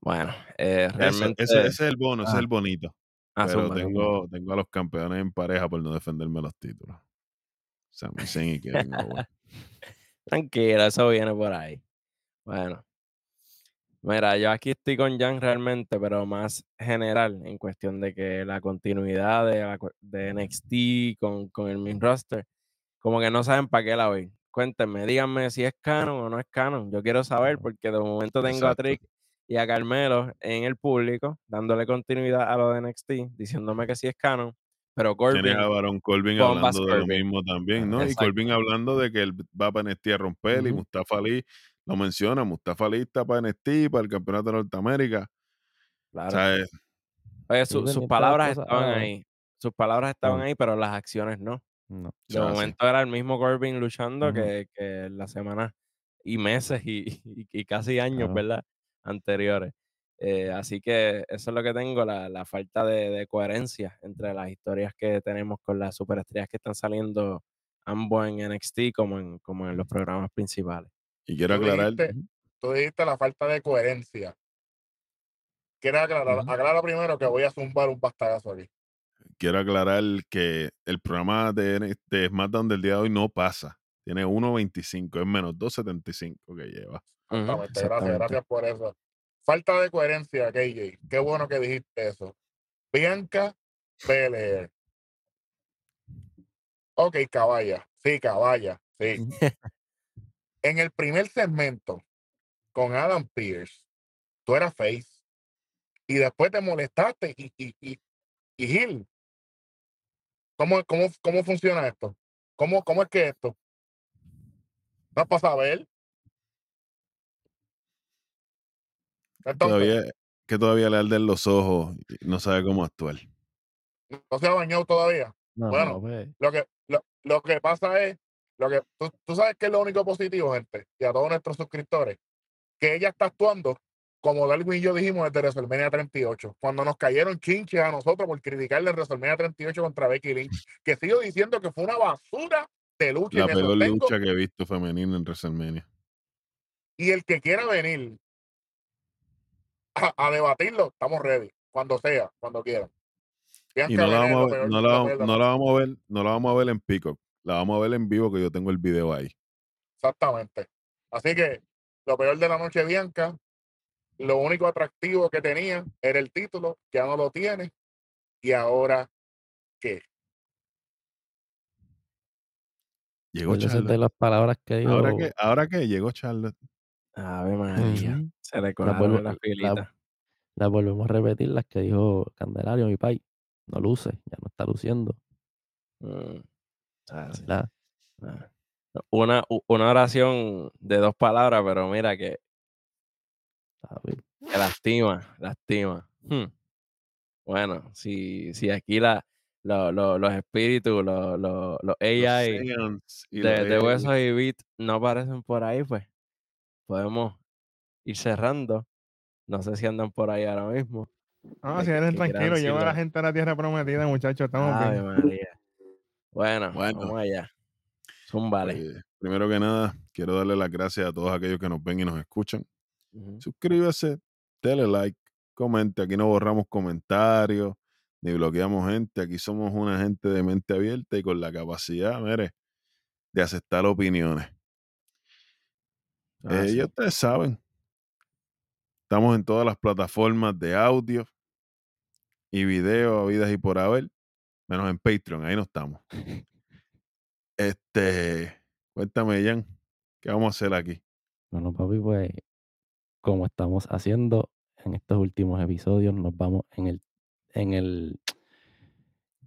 Bueno, eh, realmente. ese, ese es el bono, ese es Ah. el bonito. Ah, Pero tengo, tengo a los campeones en pareja por no defenderme los títulos. Sami Zayn y Kevin Owens. Tranquilo, eso viene por ahí. Bueno. Mira, yo aquí estoy con Jan realmente, pero más general, en cuestión de que la continuidad de, la de NXT con, con el main roster, como que no saben para qué la ven. Cuéntenme, díganme si es canon o no es canon. Yo quiero saber porque de momento tengo a. Trick y a Carmelo en el público, dándole continuidad a lo de NXT, diciéndome que sí es canon, pero Corbin, Tienes a Baron Corbin hablando de lo mismo también, ¿no? Y. Corbin hablando de que él va para NXT a romper y. Mustafa Ali lo menciona. Mustafa Ali está para NXT, para el Campeonato de Norteamérica. O Claro. sea, es- Oye, su- sus palabras estaban Ah, ahí. Sus palabras estaban Ah. ahí, pero las acciones no. No. De o sea, sí. momento era el mismo Corbin luchando que, que las semanas y meses y, [laughs] y- y casi años. ¿verdad? Anteriores. Eh, así que eso es lo que tengo, la, la falta de, de coherencia entre las historias que tenemos con las superestrellas que están saliendo ambos en NXT como en, como en los programas principales. Y quiero Tú aclarar, dijiste, tú dijiste la falta de coherencia. Quiero aclarar, Ujú. aclara primero que voy a zumbar un bastagazo aquí. quiero aclarar que el programa de, N- de SmackDown del día de hoy no pasa. Tiene 1.25, es menos 2.75 que lleva. Ujú, Exactamente, gracias, exactamente. gracias por eso. Falta de coherencia, KJ. Qué bueno que dijiste eso. Bianca Belair. Ok, caballa. Sí, caballa. Sí. [laughs] En el primer segmento con Adam Pierce, tú eras face. Y después te molestaste y, y, y, y Gil. ¿Cómo, cómo, ¿Cómo funciona esto? ¿Cómo, ¿Cómo es que esto? ¿No es para saber? Todavía, que todavía le arden los ojos y no sabe cómo actuar. no se ha bañado todavía. No, Bueno, no, pues, Lo que, lo, lo que pasa es, lo que tú, tú sabes que es lo único positivo, gente, y a todos nuestros suscriptores, que ella está actuando como Darwin y yo dijimos desde WrestleMania 38, cuando nos cayeron chinches a nosotros por criticarle en WrestleMania 38 contra Becky Lynch, que sigo diciendo que fue una basura de lucha La peor sostengo, lucha que he visto femenina en WrestleMania. y el que quiera venir a, debatirlo, estamos ready. Cuando sea, cuando quieran. Y no la, vamos ver, no, la, no la vamos a ver, no la vamos a ver en Peacock. La vamos a ver en vivo que yo tengo el video ahí. Exactamente. Así que lo peor de la noche Bianca, lo único atractivo que tenía era el título, ya no lo tiene. Y ahora, ¿qué? Llegó Acuérdese de Charlotte. las palabras que dijo. ¿Ahora qué? ¿Ahora qué? Llegó Charlotte. Ave María. Ujú. Se le La colaron vuelvo- las la- filitas. Las volvemos a repetir, las que dijo Candelario, mi pai. No luce, ya no está luciendo. Mm, ah, sí. ¿verdad? Ah. Una, u- una oración de dos palabras, pero mira que, que lastima, lastima. Hmm. Bueno, si, si aquí la, lo- lo- los espíritus, lo- lo- los Los AI y de, de AI. huesos y beat no aparecen por ahí, pues podemos ir cerrando. No sé si andan por ahí ahora mismo. No, de si eres tranquilo, lleva a la gente a la tierra prometida, muchachos. Estamos Ave bien. María. Bueno, Bueno. vamos allá. Zúmbale. Pues, primero que nada, quiero darle las gracias a todos aquellos que nos ven y nos escuchan. Ujú. Suscríbase, dale like, comente. Aquí no borramos comentarios ni bloqueamos gente. Aquí somos una gente de mente abierta y con la capacidad, mire, de aceptar opiniones. Ah, Eh, sí. Ya ustedes saben. Estamos en todas las plataformas de audio y video, habidas y por haber, menos en Patreon, ahí no estamos. [laughs] Este, cuéntame, Jan, ¿qué vamos a hacer aquí? Bueno, papi, pues, como estamos haciendo en estos últimos episodios, nos vamos en el, en el,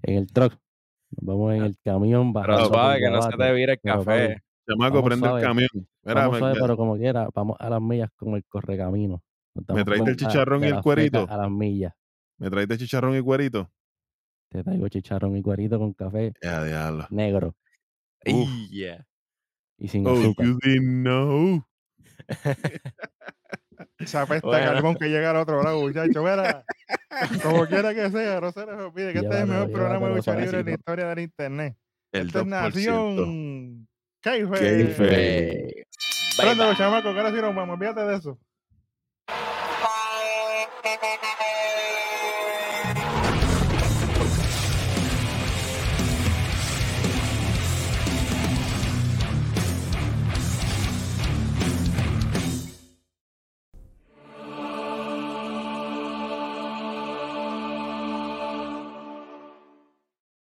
en el truck. Nos vamos en Ah, el camión Pero bajando por suave, que no se te vire el Pero, café. Chamaco, prende suave, el camión. Mira, Vamos me, suave, me- pero como quiera, vamos a las millas con el correcamino. Nos damos traíste el chicharrón de y el cuerito? A las millas. me traiste chicharrón y cuerito. Te traigo chicharrón y cuerito con café Ya, diablo. negro. Yeah. y sin Oh, azúcar. you didn't know. [laughs] Esa apesta Bueno. carbón que llega al otro lado, muchachos. Mira, como quiera que sea, no se les olvide que este es el mejor programa de lucha libre en la historia del internet. El Esta es 2%. Nación Keife. Keife. Bye, Préndelo, bye. chamaco, que ahora sí nos vamos. Olvídate de eso.